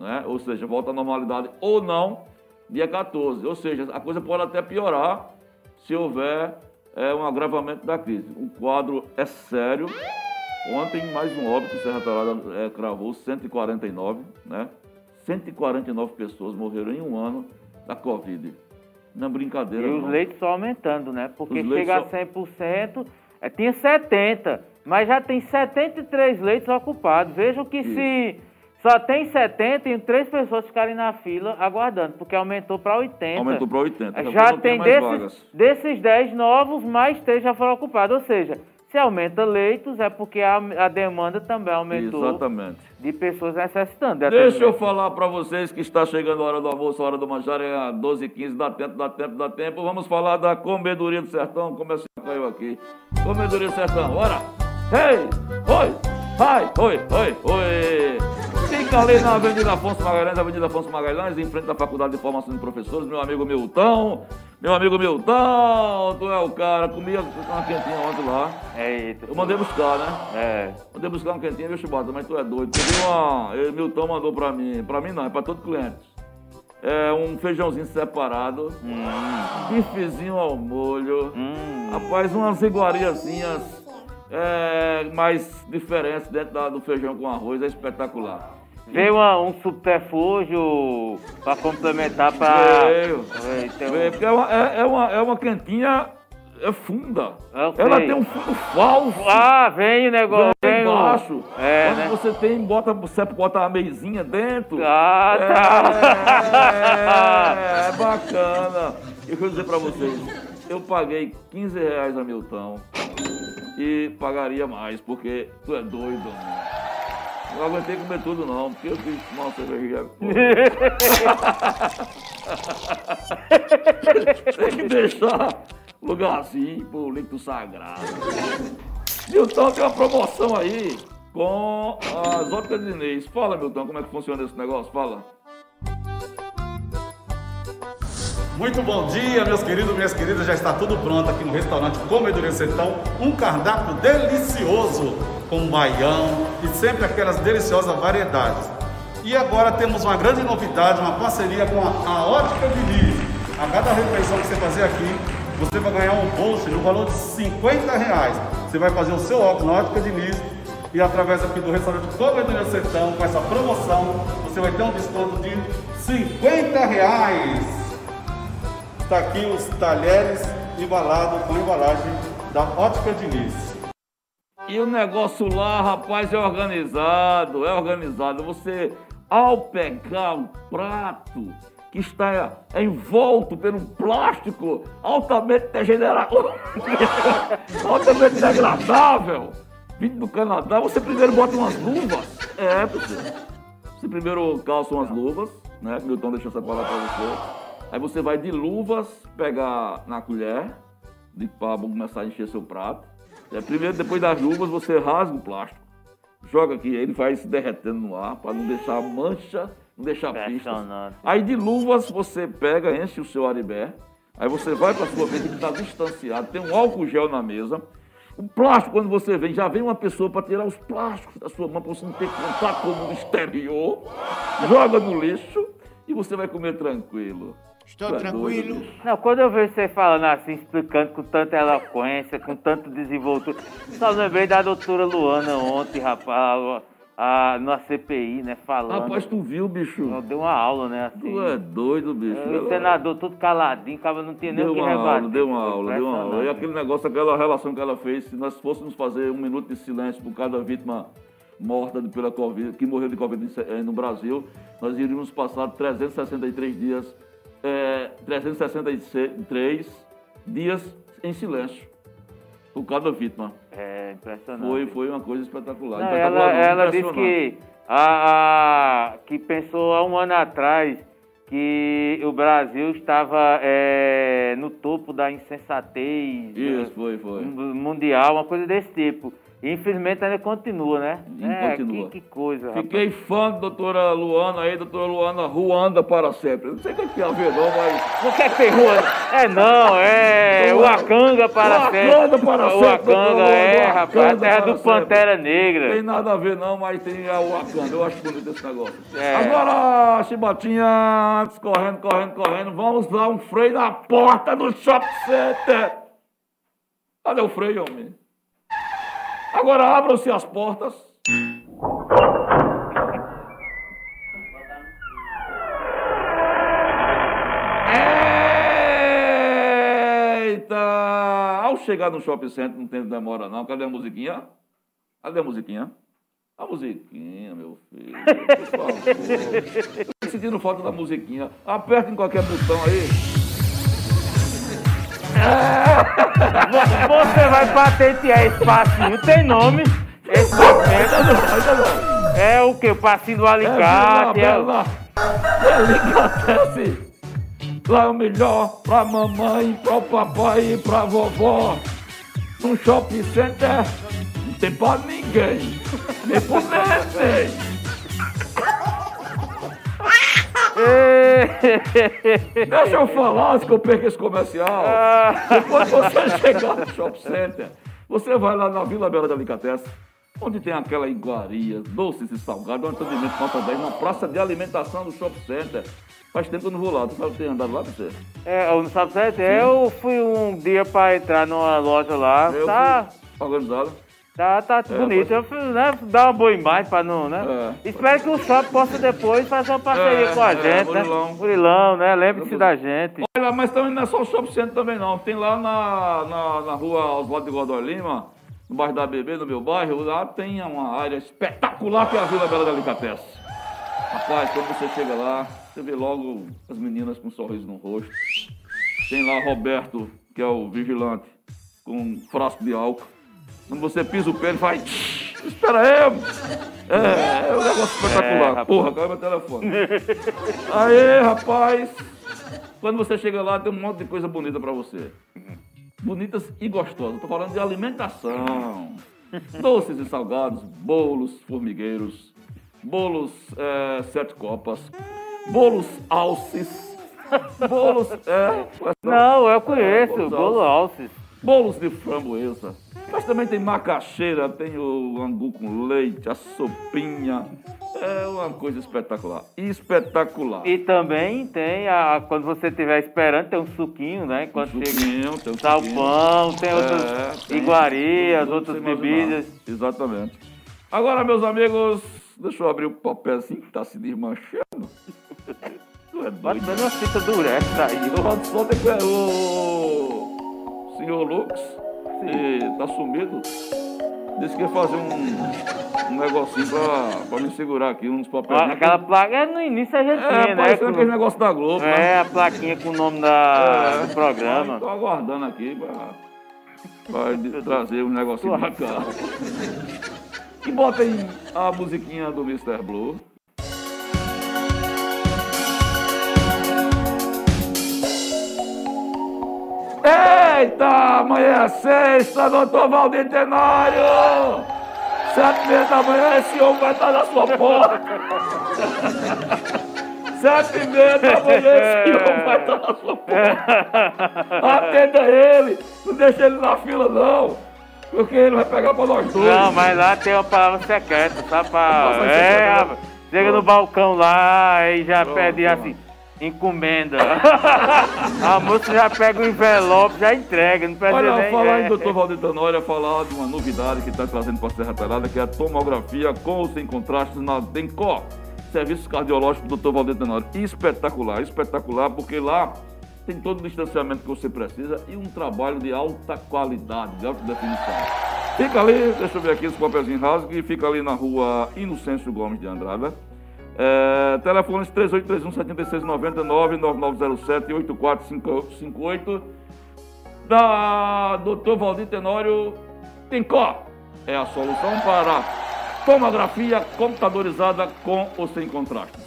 [SPEAKER 1] Né? Ou seja, volta à normalidade ou não, dia 14. Ou seja, a coisa pode até piorar se houver é, um agravamento da crise. O quadro é sério. Ontem, mais um óbito, Serra Talada é, cravou 149, né? 149 pessoas morreram em um ano da Covid. Não é brincadeira,
[SPEAKER 2] E os
[SPEAKER 1] não.
[SPEAKER 2] leitos só aumentando, né? Porque chega a
[SPEAKER 1] só-
[SPEAKER 2] 100%, é, tinha 70%, mas já tem 73 leitos ocupados. Vejam que se só tem 70 e três pessoas ficarem na fila aguardando, porque aumentou para 80.
[SPEAKER 1] Aumentou para 80.
[SPEAKER 2] É,
[SPEAKER 1] Daqui a
[SPEAKER 2] Já tem
[SPEAKER 1] mais
[SPEAKER 2] desses,
[SPEAKER 1] vagas.
[SPEAKER 2] desses 10 novos, mais 3 já foram ocupados. Ou seja, se aumenta leitos, é porque a, a demanda também aumentou
[SPEAKER 1] Exatamente.
[SPEAKER 2] de pessoas necessitando. de
[SPEAKER 1] Deixa eu falar para vocês que está chegando a hora do almoço, a hora do manjar, é a 12h15, dá tempo, dá tempo, dá tempo. Vamos falar da Comedoria do Sertão, começou caiu aqui. Comedoria do Sertão, bora! Ei! Oi! Ai! Oi! Oi! Oi! Fica ali na Avenida Afonso Magalhães, Avenida Afonso Magalhães, em frente à Faculdade de Formação de Professores, meu amigo Milton. Meu amigo Milton, tu é o cara, comia uma quentinha ontem lá.
[SPEAKER 2] Eita,
[SPEAKER 1] Eu mandei buscar, né?
[SPEAKER 2] É.
[SPEAKER 1] Mandei buscar um quentinho, viu, Chibata? Mas tu é doido. Peguei uma. ele, Milton mandou pra mim. Pra mim não, é pra todo cliente. É um feijãozinho separado. Bifezinho ao molho.
[SPEAKER 2] Hum.
[SPEAKER 1] Rapaz, umas iguariazinhas é, mais diferentes dentro da- do feijão com arroz. É espetacular.
[SPEAKER 2] Veio uma- um subterfúgio para complementar para.
[SPEAKER 1] Veio, porque é uma, é, é uma, é uma quentinha é funda.
[SPEAKER 2] Sei.
[SPEAKER 1] Ela tem um fundo falso.
[SPEAKER 2] Ah, vem o negócio.
[SPEAKER 1] Vem embaixo.
[SPEAKER 2] É,
[SPEAKER 1] Quando
[SPEAKER 2] né?
[SPEAKER 1] você tem, bota, você bota a meizinha dentro.
[SPEAKER 2] Ah, tá.
[SPEAKER 1] É, é bacana. Eu quero dizer pra vocês, eu paguei 15 reais a Milton e pagaria mais, porque tu é doido. Né? Não aguentei comer tudo não, porque eu quis tomar uma cervejinha. Tem que deixar lugarzinho pro líquido sagrado. Milton tem uma promoção aí com as óticas de Inês. Fala, Milton, como é que funciona esse negócio? Fala.
[SPEAKER 4] Muito bom dia, meus queridos, minhas queridas. Já está tudo pronto aqui no restaurante Comedoria Sertão. Um cardápio delicioso com baião e sempre aquelas deliciosas variedades. E agora temos uma grande novidade, uma parceria com a, a Ótica Diniz. A cada refeição que você fazer aqui, você vai ganhar um bolso no valor de 50 reais. Você vai fazer o seu óculos na Ótica Diniz e através aqui do restaurante Comedoria Sertão, com essa promoção, você vai ter um desconto de 50 reais. Está aqui os talheres embalados com embalagem da Ótica Diniz.
[SPEAKER 1] E o negócio lá, rapaz, é organizado, é organizado. Você, ao pegar o prato que está envolto um plástico altamente degenerado, altamente degradável, vindo do Canadá, você primeiro bota umas luvas. É, você. Você primeiro calça umas luvas, né? Milton deixou separar para você. Aí você vai de luvas pegar na colher, de para começar a encher seu prato. É, primeiro, depois das luvas, você rasga o plástico, joga aqui, ele vai se derretendo no ar para não deixar mancha, não deixar.
[SPEAKER 2] Impressionante.
[SPEAKER 1] Aí de luvas você pega, enche o seu aribé, aí você vai para sua mesa que está distanciado, tem um álcool gel na mesa. O plástico, quando você vem, já vem uma pessoa para tirar os plásticos da sua mão para você não ter contato com o exterior, joga no lixo e você vai comer tranquilo.
[SPEAKER 5] Estou
[SPEAKER 1] Tu é doido,
[SPEAKER 5] tranquilo.
[SPEAKER 2] Não, quando eu vejo você falando assim, explicando com tanta eloquência, com tanto desenvoltura, só lembrei da doutora Luana ontem, rapaz, a, na CPI, né, falando.
[SPEAKER 1] Rapaz, tu viu, bicho?
[SPEAKER 2] Ela Deu uma aula, né, assim.
[SPEAKER 1] Tu é doido, bicho.
[SPEAKER 2] O senador todo caladinho, acaba não tinha nem
[SPEAKER 1] Deu
[SPEAKER 2] o que
[SPEAKER 1] uma
[SPEAKER 2] rebater.
[SPEAKER 1] aula, deu uma aula, deu uma aula. E aquele negócio, aquela relação que ela fez, se nós fôssemos fazer um minuto de silêncio por cada vítima morta pela Covid, que morreu de Covid eh, no Brasil, nós iríamos passar 363 dias, eh, 363 dias em silêncio por cada vítima.
[SPEAKER 2] É, impressionante.
[SPEAKER 1] Foi, foi uma coisa espetacular.
[SPEAKER 2] Não, ela, ela disse que, a, a- que pensou há um ano atrás que o Brasil estava é, no topo da insensatez
[SPEAKER 1] Isso, foi, foi.
[SPEAKER 2] mundial, uma coisa desse tipo. Infelizmente ainda continua, né?
[SPEAKER 1] E
[SPEAKER 2] é,
[SPEAKER 1] continua.
[SPEAKER 2] Que, que coisa.
[SPEAKER 1] Fiquei fã da doutora Luana aí, doutora Luana Ruanda para sempre. Não sei o que tem a ver não, mas...
[SPEAKER 2] O que é que tem rua? É não, é o Acanga para sempre.
[SPEAKER 1] Wakanda para sempre, doutor,
[SPEAKER 2] é, rapaz, a terra do
[SPEAKER 1] sempre.
[SPEAKER 2] Pantera
[SPEAKER 1] Tem
[SPEAKER 2] Negra.
[SPEAKER 1] nada a ver não, mas tem a Wakanda. Eu acho bonito esse negócio.
[SPEAKER 2] É.
[SPEAKER 1] Agora, Chibatinha, antes, correndo, correndo, correndo, vamos dar um freio na porta do Shopping Center. Cadê o freio, homem? Agora abram-se as portas. Eita! Ao chegar no shopping center, não tem demora não. Cadê a musiquinha? Cadê a musiquinha? A musiquinha, meu filho. Por favor. Sentindo falta da musiquinha. Aperta em qualquer botão aí.
[SPEAKER 2] Você vai patentear esse passinho, tem nome. Esse passinho é o que? O passinho do alicate.
[SPEAKER 1] É,
[SPEAKER 2] É,
[SPEAKER 1] bela, bela. Delicatesse. Lá é o melhor pra mamãe, pro papai e pra vovó. Num shopping center não tem pra ninguém. Nem pro neném. Deixa eu falar antes que eu perca esse comercial. Depois que você chegar no shopping center, você vai lá na Vila Bela Delicatessen, onde tem aquela iguaria, doces e salgados, um atendimento nota 10, na praça de alimentação do shopping center. Faz tempo que eu não vou lá. Tu sabe ter andado lá, você?
[SPEAKER 2] É, eu não sabe certo? Eu fui um dia pra entrar numa loja lá.
[SPEAKER 1] Eu
[SPEAKER 2] tá,
[SPEAKER 1] organizado.
[SPEAKER 2] Tá, tá bonito. Eu fui, né, dar uma boa imagem pra não, né?
[SPEAKER 1] É.
[SPEAKER 2] Espero que o shopping possa depois fazer uma parceria
[SPEAKER 1] É,
[SPEAKER 2] com a
[SPEAKER 1] é,
[SPEAKER 2] gente,
[SPEAKER 1] Murilão.
[SPEAKER 2] né? Murilão, né? Lembre-se da gente.
[SPEAKER 1] Olha, mas também não é só o shopping center também não. Tem lá na, na, na rua Oswaldo de Godoy Lima, no bairro da Bebê, no meu bairro, lá tem uma área espetacular que é a Vila Bela Delicatessen. Rapaz, quando você chega lá, você vê logo as meninas com um sorriso no rosto. Tem lá Roberto, que é o vigilante, com um frasco de álcool. Quando você pisa o pé, ele faz. "Tch, Espera aí! É, é um negócio espetacular.
[SPEAKER 2] rapaz.
[SPEAKER 1] Porra, caiu meu telefone. Aê, rapaz! Quando você chega lá, tem um monte de coisa bonita pra você. Bonitas e gostosas. Tô falando de alimentação. Doces e salgados, bolos formigueiros, bolos eh, sete copas, bolos alces, bolos. É,
[SPEAKER 2] Não, eu conheço,
[SPEAKER 1] bolos
[SPEAKER 2] bolo alces.
[SPEAKER 1] Bolos de framboesa. Mas também tem macaxeira, tem o angu com leite, a sopinha. É uma coisa espetacular. Espetacular.
[SPEAKER 2] E também tem, a, quando você estiver esperando, tem um suquinho, né? Quando chega
[SPEAKER 1] Suquinho, tem suquinho.
[SPEAKER 2] salpão, tem outras
[SPEAKER 1] É, tem.
[SPEAKER 2] iguarias,
[SPEAKER 1] Tudo
[SPEAKER 2] outras bebidas.
[SPEAKER 1] Exatamente. Agora, meus amigos, deixa eu abrir o papelzinho que tá se desmanchando. Tu é
[SPEAKER 2] Bota
[SPEAKER 1] doido.
[SPEAKER 2] dando uma fita durex aí.
[SPEAKER 1] Solta que o senhor Lux, que tá sumido, disse que ia fazer um, um negocinho pra, pra me segurar aqui, uns papéis.
[SPEAKER 2] Ó, Aquela placa, é, no início a gente
[SPEAKER 1] é,
[SPEAKER 2] tinha, né?
[SPEAKER 1] parecendo aquele negócio da Globo, né?
[SPEAKER 2] É, a plaquinha com o nome da, do programa.
[SPEAKER 1] Estou aguardando aqui pra, pra trazer um negocinho pra cá. E bota aí a musiquinha do Mr. Blue. Eita, amanhã é sexta, doutor Valdir Tenório! Sete e meia da manhã, esse homem vai estar na sua porta. Sete e meia da manhã, esse homem vai estar na sua porta. Atenda ele, não deixa ele na fila, não. Porque ele vai pegar pra nós dois.
[SPEAKER 2] Não, mas lá tem uma palavra secreta, tá? Pra... É, rapaz. chega no balcão lá e já pede assim, encomenda. a moça já pega o envelope, já entrega, não precisa
[SPEAKER 1] Olha,
[SPEAKER 2] nem...
[SPEAKER 1] falar
[SPEAKER 2] é.
[SPEAKER 1] em Dr. Valdir Tenório, falar de uma novidade que está trazendo para a Serra Talhada, que é a tomografia com ou sem contrastes na Dencor. Serviço cardiológico do Dr. Valdir Tenório. Espetacular, espetacular, porque lá tem todo o distanciamento que você precisa e um trabalho de alta qualidade, de alta definição. Fica ali, deixa eu ver aqui os papelzinhos rasgos, que fica ali na rua Inocêncio Gomes de Andrada. É, telefones 3831-7699, 9907-8458 da Dr. Valdir Tenório Tincó. É a solução para tomografia computadorizada com ou sem contrastes.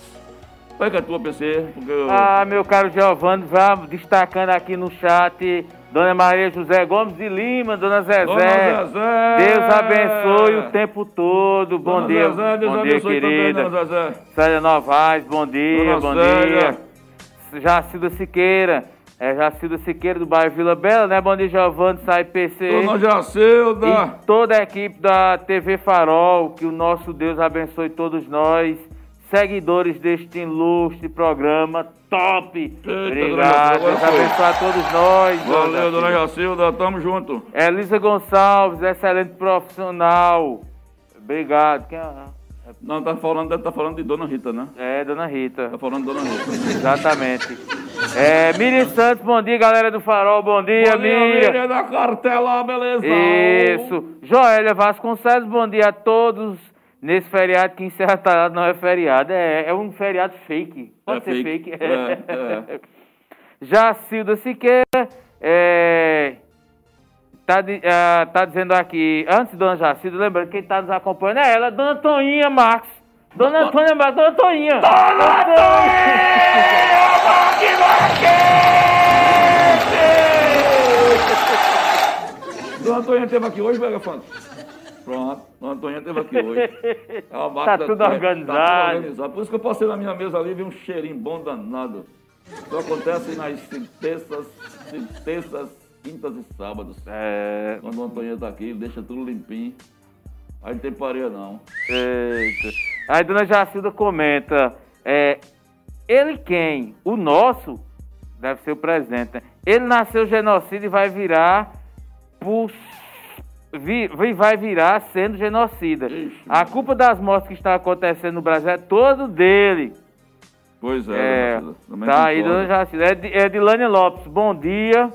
[SPEAKER 1] É a tua, PC? Porque eu...
[SPEAKER 2] Ah, meu caro Giovanni, vá destacando aqui no chat. Dona Maria José Gomes de Lima, Dona Zezé.
[SPEAKER 1] Dona Zezé.
[SPEAKER 2] Deus abençoe o tempo todo. Bom
[SPEAKER 1] Dona
[SPEAKER 2] dia.
[SPEAKER 1] Zezé, Deus
[SPEAKER 2] bom dia, querida.
[SPEAKER 1] também, Dona Zezé.
[SPEAKER 2] Célia Novaes, bom dia,
[SPEAKER 1] Dona
[SPEAKER 2] bom
[SPEAKER 1] Célia.
[SPEAKER 2] dia. Jacilda Siqueira. É Jacilda Siqueira do bairro Vila Bela, né? Bom dia, Giovanni, sai PC.
[SPEAKER 1] Dona Jacilda.
[SPEAKER 2] E toda a equipe da TV Farol, que o nosso Deus abençoe todos nós, seguidores deste ilustre programa, top!
[SPEAKER 1] dona
[SPEAKER 2] Obrigado, Deus abençoe a todos nós.
[SPEAKER 1] Valeu, Dona
[SPEAKER 2] Jacilda.
[SPEAKER 1] Tamo junto.
[SPEAKER 2] Elisa Gonçalves, excelente profissional. Obrigado. Quem é?
[SPEAKER 1] Não, tá falando, tá falando de Dona Rita, né?
[SPEAKER 2] É, Dona Rita.
[SPEAKER 1] Tá falando de Dona Rita.
[SPEAKER 2] Exatamente. É, Miriam Santos, bom dia, galera do Farol. Bom dia,
[SPEAKER 1] Bom dia,
[SPEAKER 2] Miriam.
[SPEAKER 1] Miriam da cartela, beleza?
[SPEAKER 2] Isso. Joélia Vasconcelos, bom dia a todos. Nesse feriado que encerra tarado não é feriado, é, é um feriado fake. Pode
[SPEAKER 1] É
[SPEAKER 2] ser
[SPEAKER 1] fake.
[SPEAKER 2] fake.
[SPEAKER 1] É, é.
[SPEAKER 2] Jacilda Siqueira, é, tá, ah, tá dizendo aqui, antes, dona Jacilda, lembrando que quem tá nos acompanhando é ela, dona Toninha Marcos. Dona Antônia Marcos, dona Toninha. Dona
[SPEAKER 1] Dona Antônia esteve aqui hoje, Vega Fante? Pronto, Dona Antônia esteve aqui hoje. É uma máquina
[SPEAKER 2] tudo organizado.
[SPEAKER 1] Tá tudo organizado. Por isso que eu passei na minha mesa ali e vi um cheirinho bom danado. Só acontece nas terças, terças, quintas e sábados.
[SPEAKER 2] É,
[SPEAKER 1] Quando o Antônio tá aqui, ele deixa tudo limpinho. Aí não tem pareia não.
[SPEAKER 2] Eita. Aí dona Jacilda comenta, é, ele quem? O nosso? Deve ser o presidente, né? Ele nasceu genocida e vai virar por, vi- vai virar sendo genocida.
[SPEAKER 1] Ixi,
[SPEAKER 2] A culpa das mortes que estão acontecendo no Brasil é todo dele.
[SPEAKER 1] Pois é,
[SPEAKER 2] É, tá aí, dona Jacilda. É, de- é Dilane Lopes, bom dia.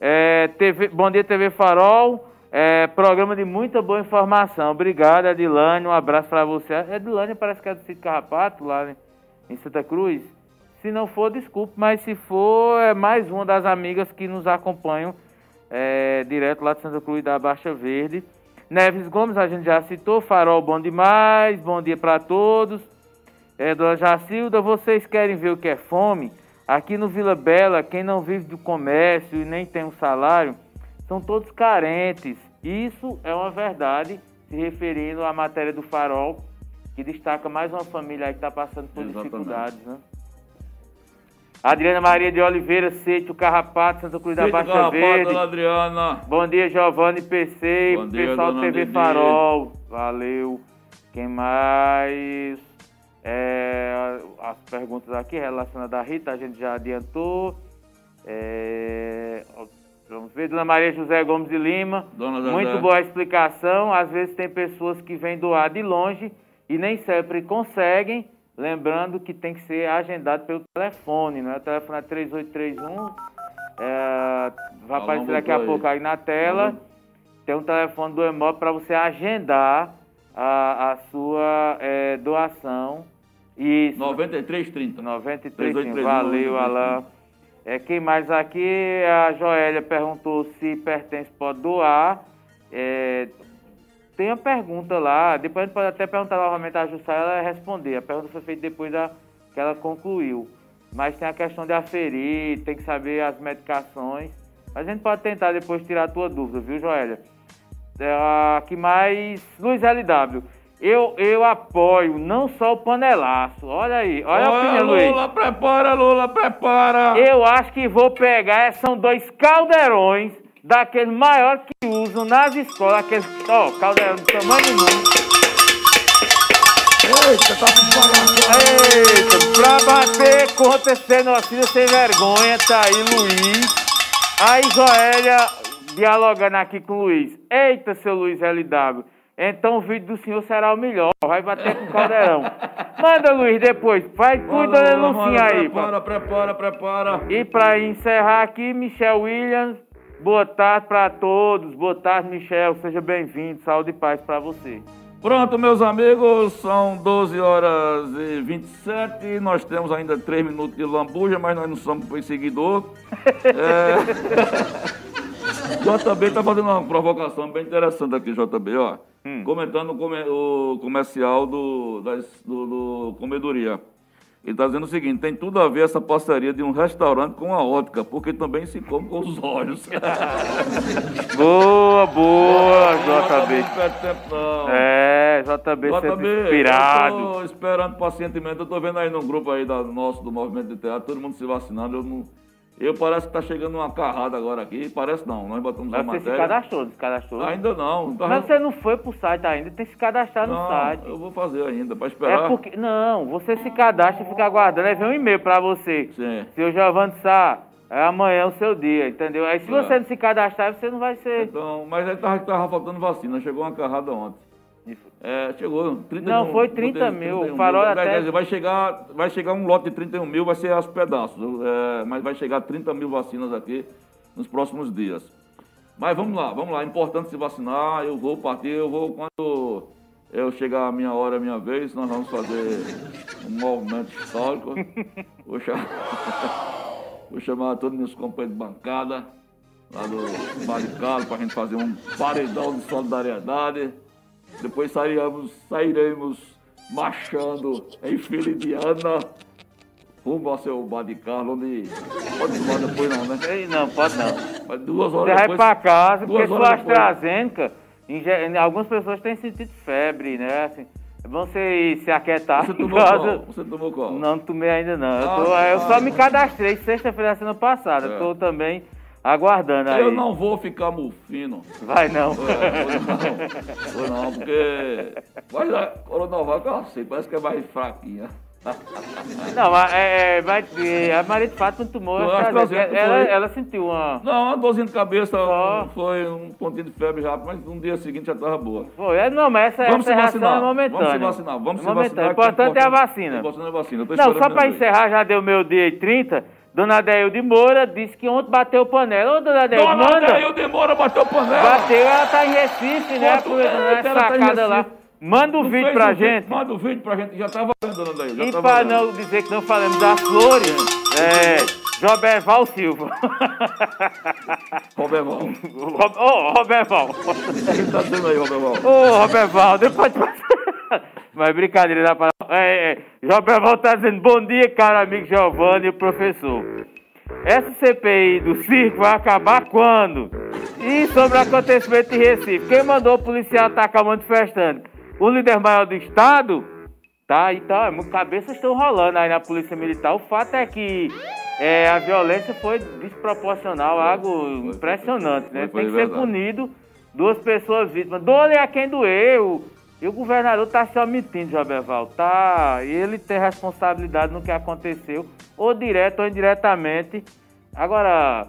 [SPEAKER 2] É, TV, bom dia, TV Farol. É, programa de muita boa informação. Obrigado, Edilane. Um abraço pra você. Edilane parece que é do Sítio Carrapato, lá né, em Santa Cruz. Se não for, desculpe, mas se for, é mais uma das amigas que nos acompanham é, direto lá de Santa Cruz da Baixa Verde. Neves Gomes, a gente já citou. Farol, bom demais. Bom dia pra todos. É, dona Jacilda, vocês querem ver o que é fome? Aqui no Vila Bela, quem não vive do comércio e nem tem um salário, são todos carentes. Isso é uma verdade, se referindo à matéria do Farol, que destaca mais uma família aí que está passando por
[SPEAKER 1] Exatamente.
[SPEAKER 2] dificuldades, né? Adriana Maria de Oliveira, Sítio Carrapato, Santa Cruz da Baixa
[SPEAKER 1] garrafada,
[SPEAKER 2] Verde.
[SPEAKER 1] dona Adriana.
[SPEAKER 2] Bom dia, Giovanni PC,
[SPEAKER 1] Bom dia,
[SPEAKER 2] pessoal do
[SPEAKER 1] dona
[SPEAKER 2] TV
[SPEAKER 1] Didi.
[SPEAKER 2] Farol. Valeu. Quem mais? É, as perguntas aqui relacionadas à Rita, a gente já adiantou. É, vamos ver, Dona Maria José Gomes de Lima.
[SPEAKER 1] Dona Zezé.
[SPEAKER 2] Muito boa a explicação. Às vezes tem pessoas que vêm doar de longe e nem sempre conseguem. Lembrando que tem que ser agendado pelo telefone, né? O telefone é 3831. É, vai
[SPEAKER 1] Alô,
[SPEAKER 2] aparecer daqui a
[SPEAKER 1] aí.
[SPEAKER 2] pouco aí na tela.
[SPEAKER 1] Alô.
[SPEAKER 2] Tem um telefone do Emóvel para você agendar a, a sua é, doação. Isso.
[SPEAKER 1] 9330.
[SPEAKER 2] 93,
[SPEAKER 1] 3831,
[SPEAKER 2] valeu,
[SPEAKER 1] 93.
[SPEAKER 2] Alain. É, quem mais aqui? A Joélia perguntou se pertence, pode doar. É, tem uma pergunta lá, depois a gente pode até perguntar novamente a Jussara, ela responder. A pergunta foi feita depois da, que ela concluiu. Mas tem a questão de aferir, tem que saber as medicações. Mas a gente pode tentar depois tirar a tua dúvida, viu, Joélia? É, que mais? Luiz LW. Eu, eu apoio não só o panelaço. Olha aí, olha a opinião, Luiz.
[SPEAKER 1] Lula, prepara, Lula, prepara.
[SPEAKER 2] Eu acho que vou pegar, é, são dois caldeirões daqueles maiores que usam nas escolas, aqueles, ó, caldeirão do tamanho do mundo.
[SPEAKER 1] Eita, tá com.
[SPEAKER 2] Eita, pra bater contra esse genocida sem vergonha, tá aí Luiz. Aí Joélia dialogando aqui com o Luiz. Eita, seu Luiz LW. Então o vídeo do senhor será o melhor. Vai bater com o caldeirão. Manda, Luiz, depois. Vai cuidando da
[SPEAKER 1] Lula,
[SPEAKER 2] Lucinha aí.
[SPEAKER 1] Prepara, prepara, prepara.
[SPEAKER 2] E para encerrar aqui, Michel Williams, boa tarde para todos. Boa tarde, Michel. Seja bem-vindo. Saúde e paz para você.
[SPEAKER 1] Pronto, meus amigos, são 12 horas e 27. Nós temos ainda 3 minutos de lambuja, mas nós não somos perseguidor. É... JB está fazendo uma provocação bem interessante aqui, JB, ó. Comentando o, come- o comercial do, das- do, do Comedoria. Ele está dizendo o seguinte: tem tudo a ver essa parceria de um restaurante com a ótica, porque também se come com os olhos.
[SPEAKER 2] boa, boa, JB. É, JB,
[SPEAKER 1] JB,
[SPEAKER 2] inspirado.
[SPEAKER 1] eu tô esperando pacientemente. Eu tô vendo aí no grupo aí da, nosso, do Movimento de Teatro, todo mundo se vacinando. Eu, não, eu parece que tá chegando uma carrada agora aqui. Parece não, nós botamos a
[SPEAKER 2] Mas você se
[SPEAKER 1] matéria.
[SPEAKER 2] cadastrou, se cadastrou.
[SPEAKER 1] Ainda não. Tá
[SPEAKER 2] Mas você não foi pro site ainda, tem que se cadastrar no
[SPEAKER 1] não,
[SPEAKER 2] site.
[SPEAKER 1] eu vou fazer ainda, para esperar.
[SPEAKER 2] É porque. Não, você se cadastra e fica aguardando. Aí vem um e-mail pra você.
[SPEAKER 1] Sim.
[SPEAKER 2] Seu Giovanni Sá, é amanhã o seu dia, entendeu? Aí se
[SPEAKER 1] É.
[SPEAKER 2] você não se cadastrar, você não vai ser.
[SPEAKER 1] Então, mas aí tava, tava faltando vacina, chegou uma carrada ontem. É, chegou 31
[SPEAKER 2] Não, foi 30 mil, o farol
[SPEAKER 1] mil.
[SPEAKER 2] até-
[SPEAKER 1] Vai chegar, vai chegar um lote de 31 mil, vai ser aos pedaços. é, mas vai chegar 30 mil vacinas aqui nos próximos dias. Mas vamos lá, vamos lá. É importante se vacinar. Eu vou partir, eu vou quando eu chegar a minha hora, a minha vez, nós vamos fazer um movimento histórico. Vou chamar, vou chamar todos meus companheiros de bancada lá do Barricado para a gente fazer um paredão de solidariedade. Depois sairemos, sairemos marchando em fila indiana rumo ao seu bar de carro, onde pode tomar depois não, né?
[SPEAKER 2] Ei, Não, pode não.
[SPEAKER 1] Mas duas
[SPEAKER 2] Você
[SPEAKER 1] horas
[SPEAKER 2] vai
[SPEAKER 1] depois.
[SPEAKER 2] pra casa, porque sua. AstraZeneca, em ge- em- algumas pessoas têm sentido febre, né? Assim, é bom você ir se aquietar.
[SPEAKER 1] Você tomou
[SPEAKER 2] casa.
[SPEAKER 1] qual? Você tomou qual?
[SPEAKER 2] Não, não tomei ainda não. Eu, tô-
[SPEAKER 1] Ah,
[SPEAKER 2] eu só
[SPEAKER 1] ah,
[SPEAKER 2] me cadastrei sexta-feira da semana passada.
[SPEAKER 1] É.
[SPEAKER 2] Estou também aguardando aí.
[SPEAKER 1] Eu não vou ficar mufino.
[SPEAKER 2] Vai não.
[SPEAKER 1] É, vou não, vou não, porque. Mas a Coronavac eu sei, parece que é mais fraquinha.
[SPEAKER 2] Não, mas é, é, vai, é, a Maria de Fátima tomou. Ela,
[SPEAKER 1] foi.
[SPEAKER 2] ela sentiu uma.
[SPEAKER 1] Não, uma dorzinha de cabeça
[SPEAKER 2] Só.
[SPEAKER 1] foi um pontinho de febre rápido, mas no dia seguinte já estava boa.
[SPEAKER 2] Foi, é, não, mas essa,
[SPEAKER 1] Vamos
[SPEAKER 2] essa
[SPEAKER 1] se
[SPEAKER 2] reação
[SPEAKER 1] vacinar.
[SPEAKER 2] é momentânea.
[SPEAKER 1] Vamos se vacinar. Vamos
[SPEAKER 2] é
[SPEAKER 1] se vacinar.
[SPEAKER 2] O importante é a vacina.
[SPEAKER 1] O importante é a vacina.
[SPEAKER 2] Não, só para encerrar, já deu meu dia e 30. Dona Adeilde Moura disse que ontem bateu panela. Ô, Dona Adeilde,
[SPEAKER 1] Dona
[SPEAKER 2] manda.
[SPEAKER 1] Adeildo demora, bateu panela.
[SPEAKER 2] Bateu, ela tá em Recife, né?
[SPEAKER 1] Quanto é ela tá
[SPEAKER 2] sacada lá.
[SPEAKER 1] Recife?
[SPEAKER 2] Manda o
[SPEAKER 1] Não
[SPEAKER 2] vídeo pra
[SPEAKER 1] vídeo?
[SPEAKER 2] gente.
[SPEAKER 1] Manda o vídeo pra gente, já tá valendo, Dona Adeildo. Já
[SPEAKER 2] E
[SPEAKER 1] tá
[SPEAKER 2] pra
[SPEAKER 1] valendo.
[SPEAKER 2] não dizer que não falamos das flores, é. Joberval Silva.
[SPEAKER 1] Roberval.
[SPEAKER 2] Rob- Ô, Roberval.
[SPEAKER 1] O que tá dizendo aí, Roberval?
[SPEAKER 2] Ô, Roberval, depois. Mas brincadeira da palavra. É, é, Roberval tá dizendo bom dia, caro amigo Giovanni e o professor. Essa CPI do circo vai acabar quando? E sobre o acontecimento em Recife, quem mandou o policial atacar o manifestante? O líder maior do estado? Tá, então, cabeças estão rolando aí na polícia militar. O fato é que é, a violência foi desproporcional, algo impressionante, né? Tem que ser punido, duas pessoas vítimas. Dole a quem doeu. E o governador tá se omitindo, Joberval. Tá, ele tem responsabilidade no que aconteceu, ou direto ou indiretamente. Agora,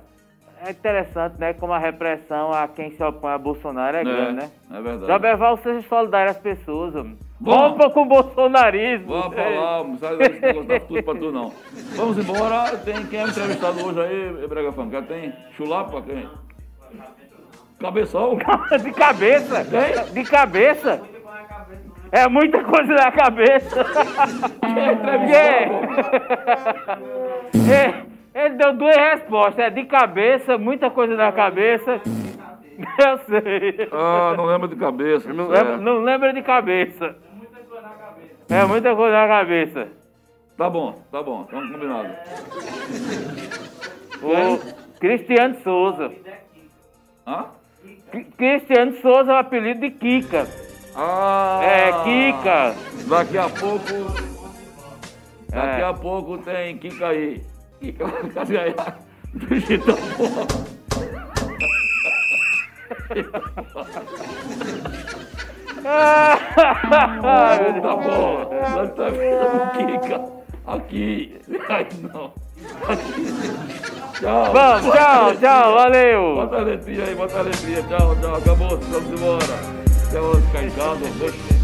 [SPEAKER 2] é interessante, né? Como a repressão a quem se opõe a Bolsonaro é, grande, né?
[SPEAKER 1] É verdade.
[SPEAKER 2] Joberval, seja solidário às pessoas, homem.
[SPEAKER 1] Bom.
[SPEAKER 2] Rompa com o bolsonarismo.
[SPEAKER 1] Vamos pra lá, não sai negócio da tudo pra tu não. Vamos embora. Tem quem é entrevistado hoje aí, Brega Fanca? Tem chulapa? Quem? Cabeção?
[SPEAKER 2] De cabeça.
[SPEAKER 1] Quem?
[SPEAKER 2] De cabeça. É muita coisa na cabeça. É. É, Ele deu duas respostas. É de cabeça, muita coisa na cabeça. Eu sei.
[SPEAKER 1] Ah, não lembro de cabeça.
[SPEAKER 2] Não lembra, não lembra de cabeça. É muita coisa na cabeça.
[SPEAKER 1] Tá bom, tá bom, estamos combinados.
[SPEAKER 2] O Cristiano Souza.
[SPEAKER 1] Hã?
[SPEAKER 2] Cri- Cristiano Souza é o apelido de Kika.
[SPEAKER 1] Ah!
[SPEAKER 2] É, Kika.
[SPEAKER 1] Daqui a pouco. Daqui
[SPEAKER 2] É.
[SPEAKER 1] a pouco tem Kika aí. Kika, cadê aí? Do jeito bom. Tá bom. Nós tá vendo Kika. Aqui. Ai, não. Aqui. Tchau.
[SPEAKER 2] Vamos, tchau, tchau, valeu.
[SPEAKER 1] Bota a letrinha aí, bota a letrinha. Tchau, tchau. Acabou, vamos embora. Ficar em casa. Oxe.